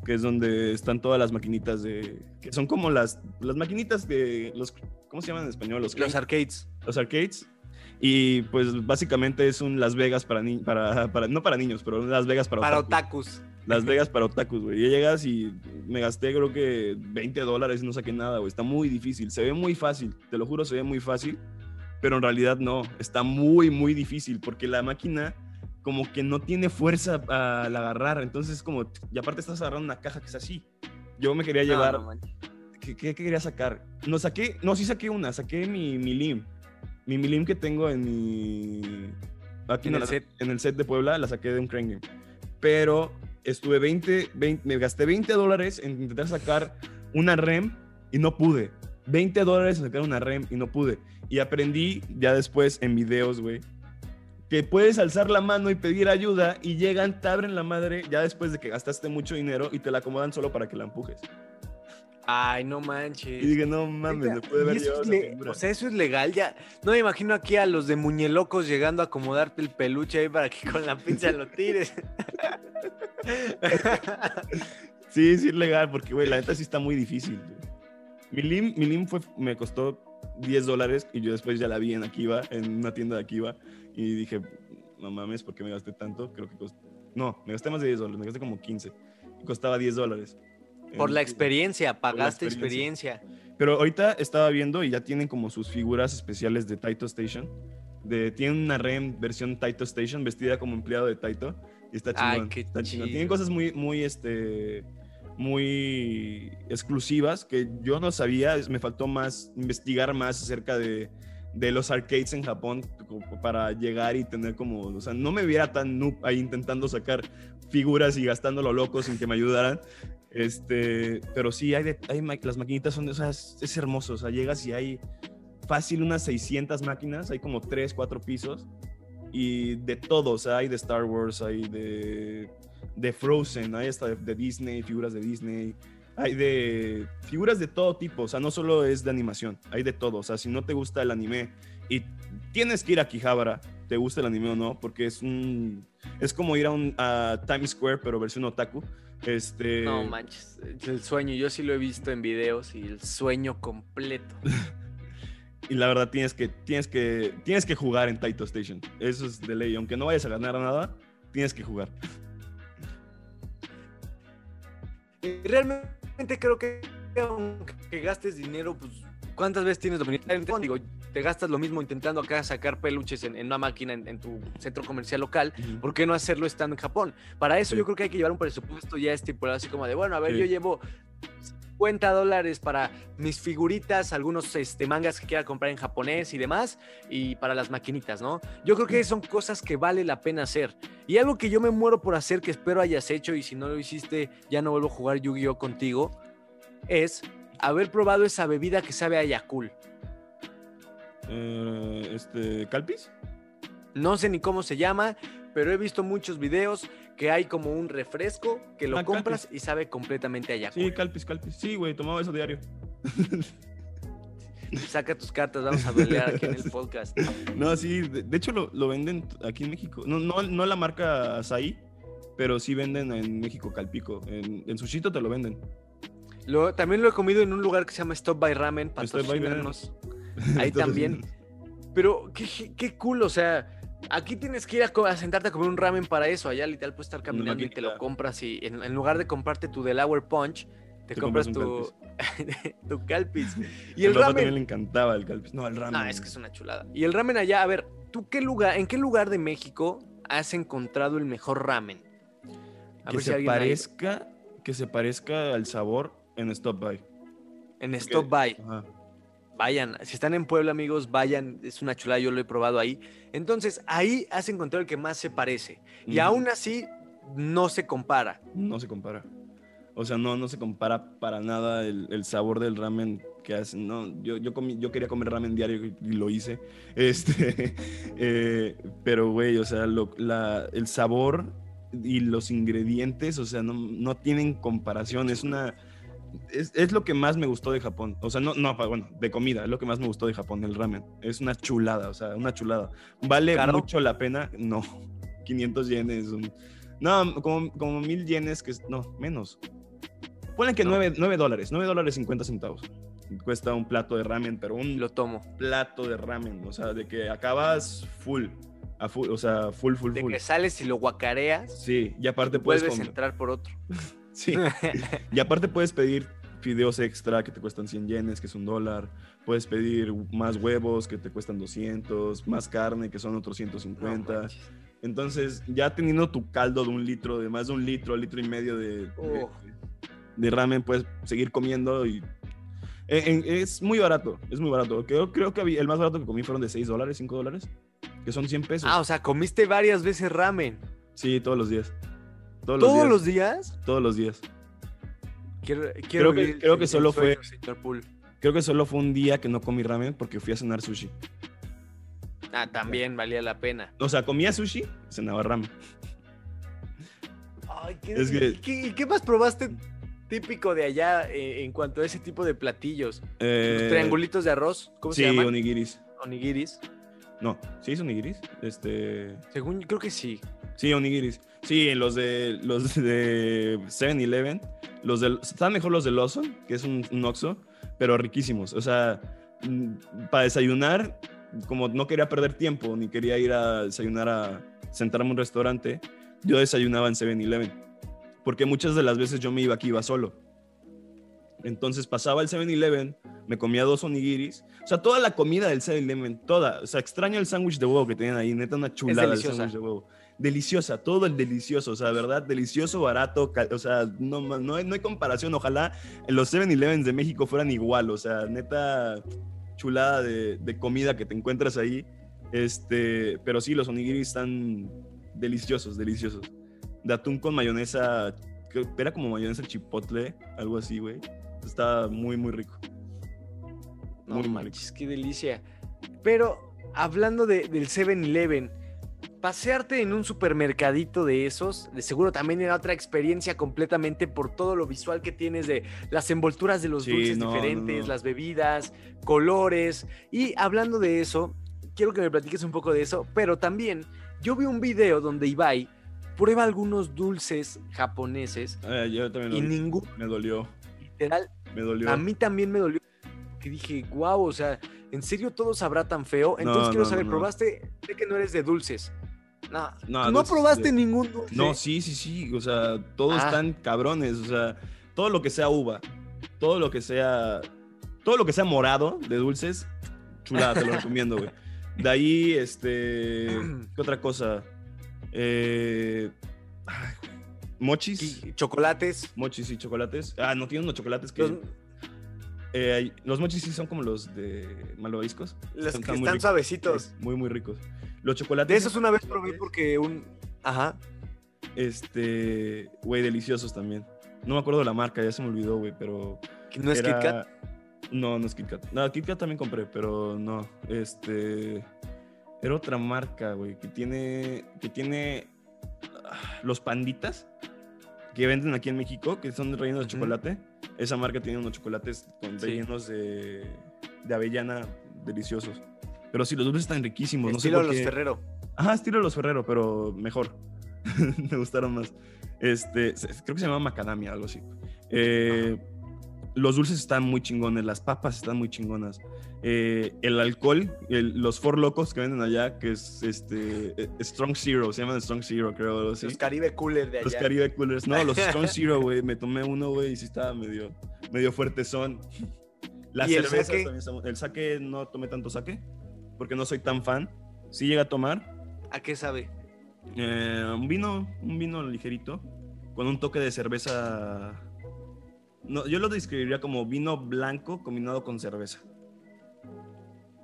que es donde están todas las maquinitas de... que son como las, las maquinitas de... Los, ¿Cómo se llaman en español? Los, los arcades. Los arcades. Y pues básicamente es un Las Vegas para, niños, para, para, no para niños, pero Las Vegas para, para otakus. Las Vegas para otakus, güey. Ya llegas y me gasté creo que 20 dólares y no saqué nada, güey. Está muy difícil. Se ve muy fácil, te lo juro, se ve muy fácil. Pero en realidad no, está muy, muy difícil porque la máquina como que no tiene fuerza al agarrar. Entonces como, y aparte estás agarrando una caja que es así. Yo me quería llevar... ¿Qué, quería sacar? No saqué, no, sí saqué una, saqué mi, mi lim. Mi, mi lim que tengo en mi... Aquí en, el set. en el set de Puebla la saqué de un crane Pero estuve 20, 20, me gasté 20 dólares en intentar sacar una REM y no pude. 20 dólares en sacar una REM y no pude. Y aprendí ya después en videos, güey, que puedes alzar la mano y pedir ayuda y llegan, te abren la madre ya después de que gastaste mucho dinero y te la acomodan solo para que la empujes. Ay, no manches. Y dije, no mames, me puede ver O sea, eso es legal ya. No me imagino aquí a los de muñelocos llegando a acomodarte el peluche ahí para que con la pinza lo tires. sí, sí es legal, porque, güey, la neta sí está muy difícil. Mi lim, mi lim fue, me costó 10 dólares y yo después ya la vi en Akiva, en una tienda de Akiva, y dije, no mames, ¿por qué me gasté tanto? Creo que costó... No, me gasté más de 10 dólares, me gasté como 15. Y costaba 10 dólares. Por la experiencia, pagaste experiencia. Pero ahorita estaba viendo y ya tienen como sus figuras especiales de Taito Station. De, tienen una REM versión Taito Station vestida como empleado de Taito. Y está chingón. Ay, está chingón. Tienen cosas muy, muy, este, muy exclusivas que yo no sabía. Me faltó más investigar más acerca de, de los arcades en Japón para llegar y tener como, o sea, no me viera tan noob ahí intentando sacar figuras y gastándolo loco sin que me ayudaran. Este, pero sí, hay, hay las maquinitas son, o sea, es, hermoso, o sea, llegas y hay fácil unas 600 máquinas, hay como 3, 4 pisos y de todo, o sea, hay de Star Wars, hay de, de Frozen, hay hasta de, Disney, figuras de Disney, hay de figuras de todo tipo, o sea, no solo es de animación, hay de todo, o sea, si no te gusta el anime y tienes que ir a Kijabara, te gusta el anime o no, porque es un, es como ir a, un, a Times Square, pero versión otaku, este... No manches, el sueño, yo sí lo he visto en videos y el sueño completo. y la verdad tienes que, tienes que, tienes que jugar en Taito Station. Eso es de ley. Aunque no vayas a ganar nada, tienes que jugar. Realmente creo que aunque gastes dinero, pues ¿cuántas veces tienes dominio? Digo, te gastas lo mismo intentando acá sacar peluches en, una máquina en, tu centro comercial local, ¿por qué no hacerlo estando en Japón? Para eso yo creo que hay que llevar un presupuesto ya estipulado, así como de, bueno, a ver, yo llevo 50 dólares para mis figuritas, algunos este, mangas que quiera comprar en japonés y demás, y para las maquinitas, ¿no? Yo creo que son cosas que vale la pena hacer. Y algo que yo me muero por hacer, que espero hayas hecho, y si no lo hiciste, ya no vuelvo a jugar Yu-Gi-Oh contigo, es haber probado esa bebida que sabe a Yakul. Eh, este, ¿Calpis? No sé ni cómo se llama, pero he visto muchos videos que hay como un refresco que lo ah, compras y sabe completamente a Sí, Calpis, Calpis. Sí, güey, tomaba eso diario. Saca tus cartas, vamos a pelear aquí en el podcast. No, sí, de, hecho lo, venden aquí en México. No, no, no la marca Asahi, pero sí venden en México Calpico. En, en Sushito te lo venden. Lo, también lo he comido en un lugar que se llama Stop by Ramen. Ramen. Ahí también. Pero qué, qué, cool, o sea, aquí tienes que ir a, sentarte a comer un ramen para eso. Allá literal puedes estar caminando y te lo compras y en, lugar de comprarte tu Delaware Punch, te, compras, tu, tu calpis. Y el, ramen también le encantaba el calpis. No, el ramen. No, es que es una chulada. Y el ramen allá, a ver, ¿tú qué lugar, en qué lugar de México has encontrado el mejor ramen? que se parezca, que se parezca al sabor en Stop By. En Stop By. Ajá vayan, si están en Puebla, amigos, vayan, es una chulada, yo lo he probado ahí. Entonces, ahí has encontrado el que más se parece. Y aún así, no se compara. No se compara. O sea, no, no se compara para nada el, sabor del ramen que hacen. No, yo, yo, yo quería comer ramen diario y lo hice. Este, eh, pero, güey, o sea, la, el sabor y los ingredientes, o sea, no, no tienen comparación. Es una es, lo que más me gustó de Japón. O sea, no, no, bueno, de comida, es lo que más me gustó de Japón, el ramen. Es una chulada, o sea, una chulada. ¿Vale mucho la pena? No. 500 yenes. no, como, como mil yenes, que no, menos. Ponen que 9, dólares, 9 dólares 50 centavos. Cuesta un plato de ramen, pero un lo tomo. plato de ramen, o sea, de que acabas full. A full o sea, full, full, full. De que sales y lo guacareas. Sí, y aparte puedes. Puedes entrar por otro. Sí. y aparte puedes pedir fideos extra que te cuestan 100 yenes, que es un dólar. Puedes pedir más huevos que te cuestan 200, más carne que son otros 150. Entonces, ya teniendo tu caldo de un litro, de más de un litro, litro y medio de, de, ramen, puedes seguir comiendo y es muy barato, es muy barato. Creo, creo que el más barato que comí fueron de 6 dólares, 5 dólares, que son 100 pesos. Ah, o sea, comiste varias veces ramen. Sí, todos los días. Todos, los, días. Todos los días. Quiero, creo que, creo que solo fue. Creo que solo fue un día que no comí ramen porque fui a cenar sushi. Ah, también valía la pena. O sea, comía sushi, cenaba ramen. Ay, ¿qué, ¿qué, ¿qué más probaste típico de allá eh, en cuanto a ese tipo de platillos? Los Eh, triangulitos de arroz, ¿cómo sí, se llaman? onigiris. Onigiris. No, ¿sí es onigiris? Este... Según creo que sí. Sí, onigiris. Sí, los de los de 7-Eleven, los del están mejor los de Lawson, que es un, un Oxxo, pero riquísimos. O sea, mm, para desayunar, como no quería perder tiempo, ni quería ir a desayunar a sentarme en un restaurante, yo desayunaba en 7-Eleven. Porque muchas de las veces yo me iba aquí, iba solo. Entonces pasaba el 7-Eleven, me comía dos onigiris. O sea, toda la comida del 7-Eleven, toda. O sea, extraño el sándwich de huevo que tenían ahí, neta, una chulada el sándwich de huevo. Deliciosa, todo el delicioso, o sea, ¿verdad? Delicioso, barato, o sea, no, no, hay, no hay comparación. Ojalá los 7-Elevens de México fueran igual, o sea, neta, chulada de, de comida que te encuentras ahí. Este, pero sí, los onigiris están deliciosos, deliciosos. De atún con mayonesa, que era como mayonesa chipotle, algo así, güey. Está muy, muy rico. No Muy rico. manches, qué delicia. Pero hablando de- del 7-Eleven, pasearte en un supermercadito de esos, de seguro también era otra experiencia completamente por todo lo visual que tienes de las envolturas de los Sí, dulces no, diferentes, no. las bebidas, colores. Y hablando de eso, quiero que me platiques un poco de eso, pero también yo vi un video donde Ibai prueba algunos dulces japoneses Eh, yo también lo y vi. ningún Me dolió, literal me dolió. a mí también me dolió. Que dije, wow, o sea, ¿en serio todo sabrá tan feo? Entonces quiero saber. ¿probaste? Sé que no eres de dulces. No, No, no, probaste de- ningún dulce. No, sí, sí, sí. O sea, todos Ah. están cabrones. O sea, todo lo que sea uva, todo lo que sea. Todo lo que sea morado de dulces, chulada, te lo recomiendo, güey. De ahí, este. ¿Qué otra cosa? Eh. ay, mochis. Y chocolates. Mochis y chocolates. Ah, no tienen unos chocolates que. Los, eh, los mochis sí son como los de malvaviscos. los que muy están suavecitos. Muy, muy ricos. Los chocolates. De esos una vez probé porque un. Ajá. Este, güey, deliciosos también. No me acuerdo de la marca, ya se me olvidó, güey, pero. que No es era- Kit Kat. No, no es Kit Kat. No, Kit Kat también compré, pero no. Este. Era otra marca, güey, que tiene. Que tiene. ah, Los panditas que venden aquí en México, que son rellenos de chocolate. Esa marca tiene unos chocolates con Sí. rellenos de, de avellana deliciosos. Pero sí, los dulces están riquísimos. No sé Estilo por Los qué. Ferrero. Ajá, estilo Los Ferrero, pero mejor. Me gustaron más. Este, creo que se llama macadamia, algo así. Eh, los dulces están muy chingones, las papas están muy chingonas. Eh, el alcohol, el- los Four Locos que venden allá, que es este eh, Strong Zero, se llaman Strong Zero, creo. algo así. Los Caribe Cooler de allá. Los Caribe Coolers. No, los Strong Zero, güey. Me tomé uno, güey, y sí estaba medio, medio fuerte son. Las ¿Y el cervezas sake? también El saque no tomé tanto saque, porque no soy tan fan. Sí llega a tomar, ¿A qué sabe? eh, un vino, un vino ligerito, con un toque de cerveza. No, yo lo describiría como vino blanco combinado con cerveza.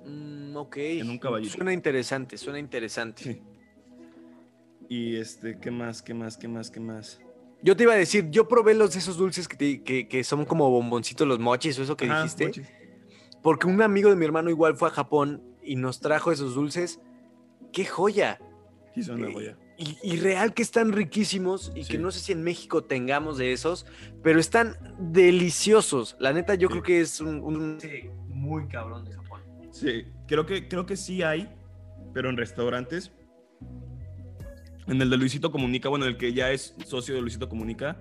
Mm, ok. En un caballito. Suena interesante, suena interesante. Sí. Y este, ¿qué más? ¿Qué más? ¿Qué más? ¿Qué más? Yo te iba a decir, yo probé los de esos dulces que, te- que, que son como bomboncitos, los mochis o eso que Ajá, dijiste. mochis. Porque un amigo de mi hermano igual fue a Japón y nos trajo esos dulces. ¡Qué joya! Sí, son una Eh, joya. Y, y real que están riquísimos y que no sé si en México tengamos de esos, pero están deliciosos. La neta, yo Sí. creo que es un, un- sí, muy cabrón de Japón. Sí, creo que, creo que sí hay, pero en restaurantes. En el de Luisito Comunica, bueno, el que ya es socio de Luisito Comunica,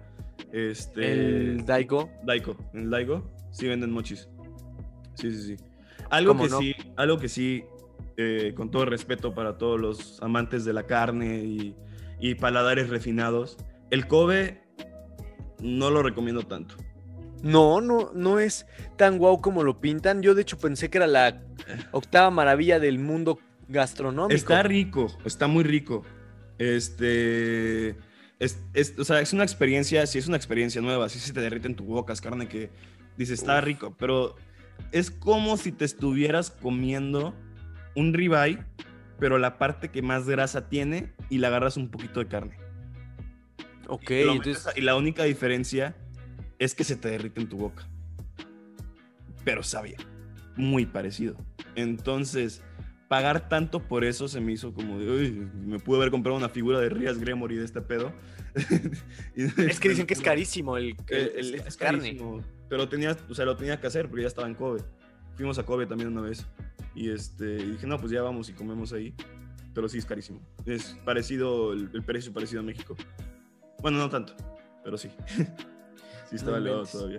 este... El Daiko. Daiko, en el Daiko, sí venden mochis. Sí, sí, sí. Algo ¿Cómo que no? sí, algo que sí, eh, con todo respeto para todos los amantes de la carne y, y paladares refinados, el Kobe no lo recomiendo tanto. No, no, no es tan guau como lo pintan. Yo de hecho pensé que era la octava maravilla del mundo gastronómico. Está rico, está muy rico. Este. Es, es- o sea, es una experiencia, sí es una experiencia nueva, sí se te derrite en tu boca, es carne que dices, está rico, pero es como si te estuvieras comiendo un ribeye, pero la parte que más grasa tiene y le agarras un poquito de carne. Ok, entonces y la única diferencia es que se te derrite en tu boca. pero sabía muy parecido. Entonces, pagar tanto por eso se me hizo como de, uy, me pude haber comprado una figura de Rías Gremory de este pedo. es que dicen que es carísimo el, es, Carísimo, pero tenía, o sea, lo tenía que hacer porque ya estaba en Kobe. Fuimos a Kobe también una vez. Y, este, dije, no, pues ya vamos y comemos ahí. Pero sí es carísimo. Es parecido, el, precio parecido a México. Bueno, no tanto, pero sí. sí estaba elevado todavía.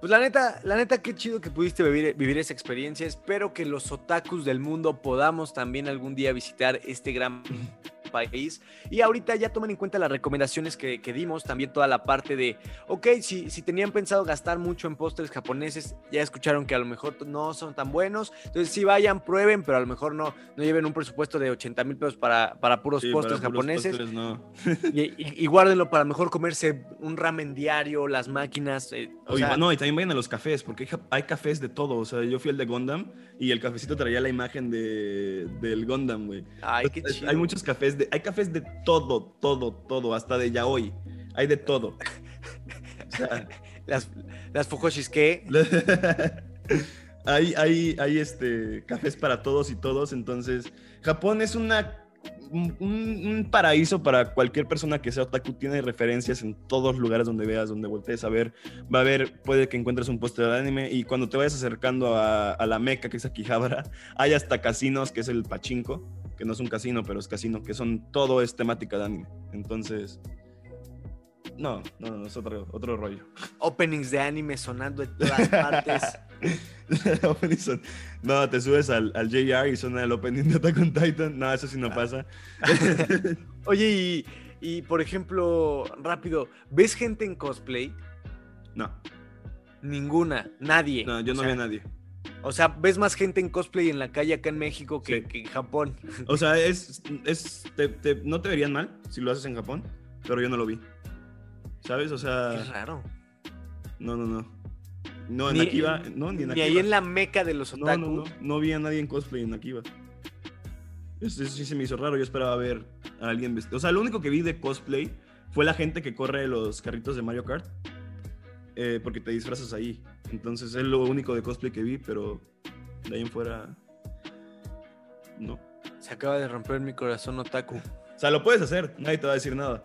Pues la neta, la neta, qué chido que pudiste vivir, vivir, esa experiencia. Espero que los otakus del mundo podamos también algún día visitar este gran país. Y ahorita ya tomen en cuenta las recomendaciones que, dimos, también toda la parte de, ok, si, si tenían pensado gastar mucho en postres japoneses, ya escucharon que a lo mejor no son tan buenos, entonces sí vayan, prueben, pero a lo mejor no, no lleven un presupuesto de 80 mil pesos para, para puros postres japoneses. y, guárdenlo para mejor comerse un ramen diario, las máquinas. Eh, no, y también vayan a los cafés, porque hay, cafés de todo. O sea, yo fui al de Gundam y el cafecito traía la imagen de, del Gundam, güey. Hay muchos cafés hay cafés de todo, todo, todo, hasta de yaoi. Hay de todo. las, las fujoshis, ¿qué? hay, hay, hay este, cafés para todos y todos. Entonces, Japón es una un, paraíso para cualquier persona que sea otaku. Tiene referencias en todos los lugares donde veas, donde voltees a ver. Va a haber, puede que encuentres un póster de anime. Y cuando te vayas acercando a, a, la meca, que es Akihabara, hay hasta casinos, que es el pachinko que no es un casino, pero es casino, que son todo es temática de anime. Entonces, no, no, no, es otro, otro rollo. Openings de anime sonando en todas partes. no, te subes al, al, JR y suena el opening de Attack on Titan. No, eso sí no pasa. Oye, y, y por ejemplo, rápido, ¿ves gente en cosplay? No. Ninguna, nadie. No, yo no vi a nadie. O sea, ves más gente en cosplay en la calle acá en México que, en Japón. O sea, es, es no te verían mal si lo haces en Japón, pero yo no lo vi. ¿Sabes? O sea... Qué raro. No, no, no. No, en Akiba, no, ni en Akiba. Ni ahí en la meca de los otaku. No, no, no, no vi a nadie en cosplay en Akiba. Eso, sí se me hizo raro, yo esperaba ver a alguien vestido. O sea, lo único que vi de cosplay fue la gente que corre los carritos de Mario Kart. Eh, porque te disfrazas ahí. Entonces es lo único de cosplay que vi, pero de ahí en fuera. No. Se acaba de romper mi corazón, Otaku. O sea, lo puedes hacer, nadie te va a decir nada.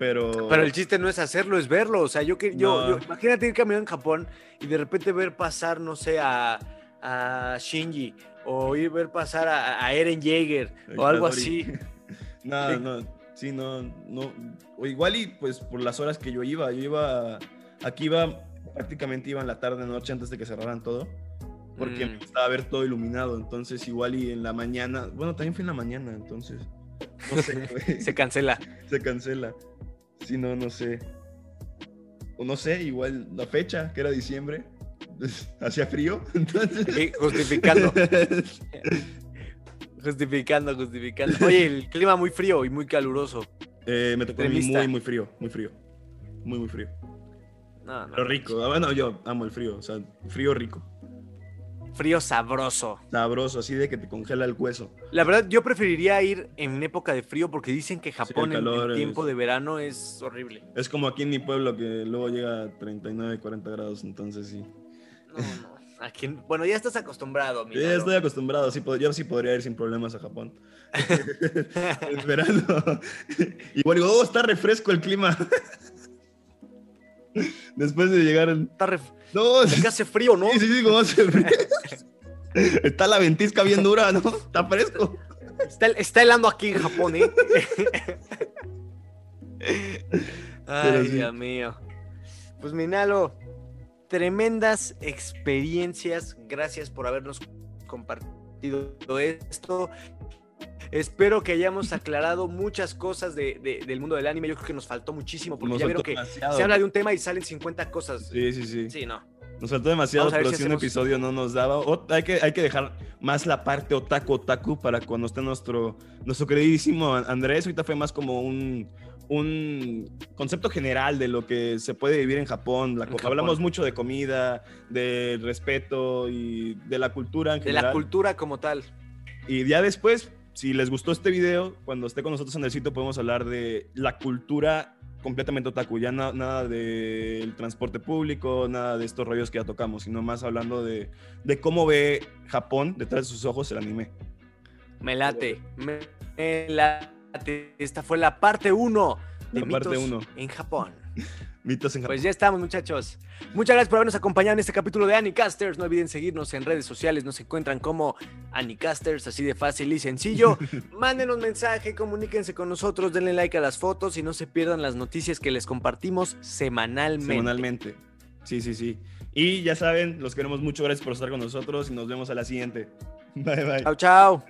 Pero. Pero el chiste no es hacerlo, es verlo. O sea, yo que yo, imagínate ir caminando en Japón y de repente ver pasar, no sé, a, a Shinji o ir ver pasar a, Eren Jaeger o algo así. no, no, sí, no, no. O igual y pues por las horas que yo iba, yo iba Aquí iba, prácticamente iba en la tarde, noche, antes de que cerraran todo, porque mm. estaba a ver todo iluminado. Entonces, igual y en la mañana, bueno, también fue en la mañana, entonces. No sé, Se cancela. Se cancela. Si no, no sé. O no sé, igual la fecha, que era diciembre, hacía frío. Entonces... justificando. justificando, justificando. Oye, el clima muy frío y muy caluroso. Eh, me tocó muy, muy frío, muy frío. Muy, muy frío. No, Pero rico. Ah, bueno, yo amo el frío. O sea, frío rico. Frío sabroso. Sabroso, así de que te congela el hueso. La verdad, yo preferiría ir en época de frío porque dicen que Japón en tiempo de verano es horrible. Es como aquí en mi pueblo que luego llega a 39, 40 grados, entonces sí. No, no. Aquí, bueno, ya estás acostumbrado. Sí, ya estoy acostumbrado. Sí, yo sí podría ir sin problemas a Japón. es verano. Igual digo, oh, está refresco el clima. Después de llegar. Está No, hace frío, ¿no? Sí, sí, sí, como hace frío. Está la ventisca bien dura, ¿no? Está fresco. Está, helando aquí en Japón, ¿eh? Ay, Dios mío. Pues Minalo, tremendas experiencias. Gracias por habernos compartido esto. Espero que hayamos aclarado muchas cosas del mundo del anime. Yo creo que nos faltó muchísimo, porque ya vieron que se habla de un tema y salen 50 cosas. Sí, sí, sí. Sí, no. Nos faltó demasiado, pero si, un episodio no nos daba. hay, que, hay que dejar más la parte otaku otaku para cuando esté nuestro, nuestro queridísimo Andrés. Ahorita fue más como un, un concepto general de lo que se puede vivir en Japón. Hablamos mucho de comida, de respeto y de la cultura en general. De la cultura como tal. Y ya después si les gustó este video, cuando esté con nosotros en el sitio podemos hablar de la cultura completamente otaku, ya nada del transporte público, nada de estos rollos que ya tocamos, sino más hablando de, de cómo ve Japón detrás de sus ojos el anime. Me late, me late. Esta fue la parte 1 de la parte uno. en Japón. Pues ya estamos, muchachos. Muchas gracias por habernos acompañado en este capítulo de Anicasters. No olviden seguirnos en redes sociales. Nos encuentran como Anicasters, así de fácil y sencillo. Mándenos mensaje, comuníquense con nosotros, denle like a las fotos y no se pierdan las noticias que les compartimos semanalmente. Semanalmente. Sí, sí, sí. Y ya saben, los queremos mucho. Gracias por estar con nosotros y nos vemos a la siguiente. Bye, bye. Chao, chao.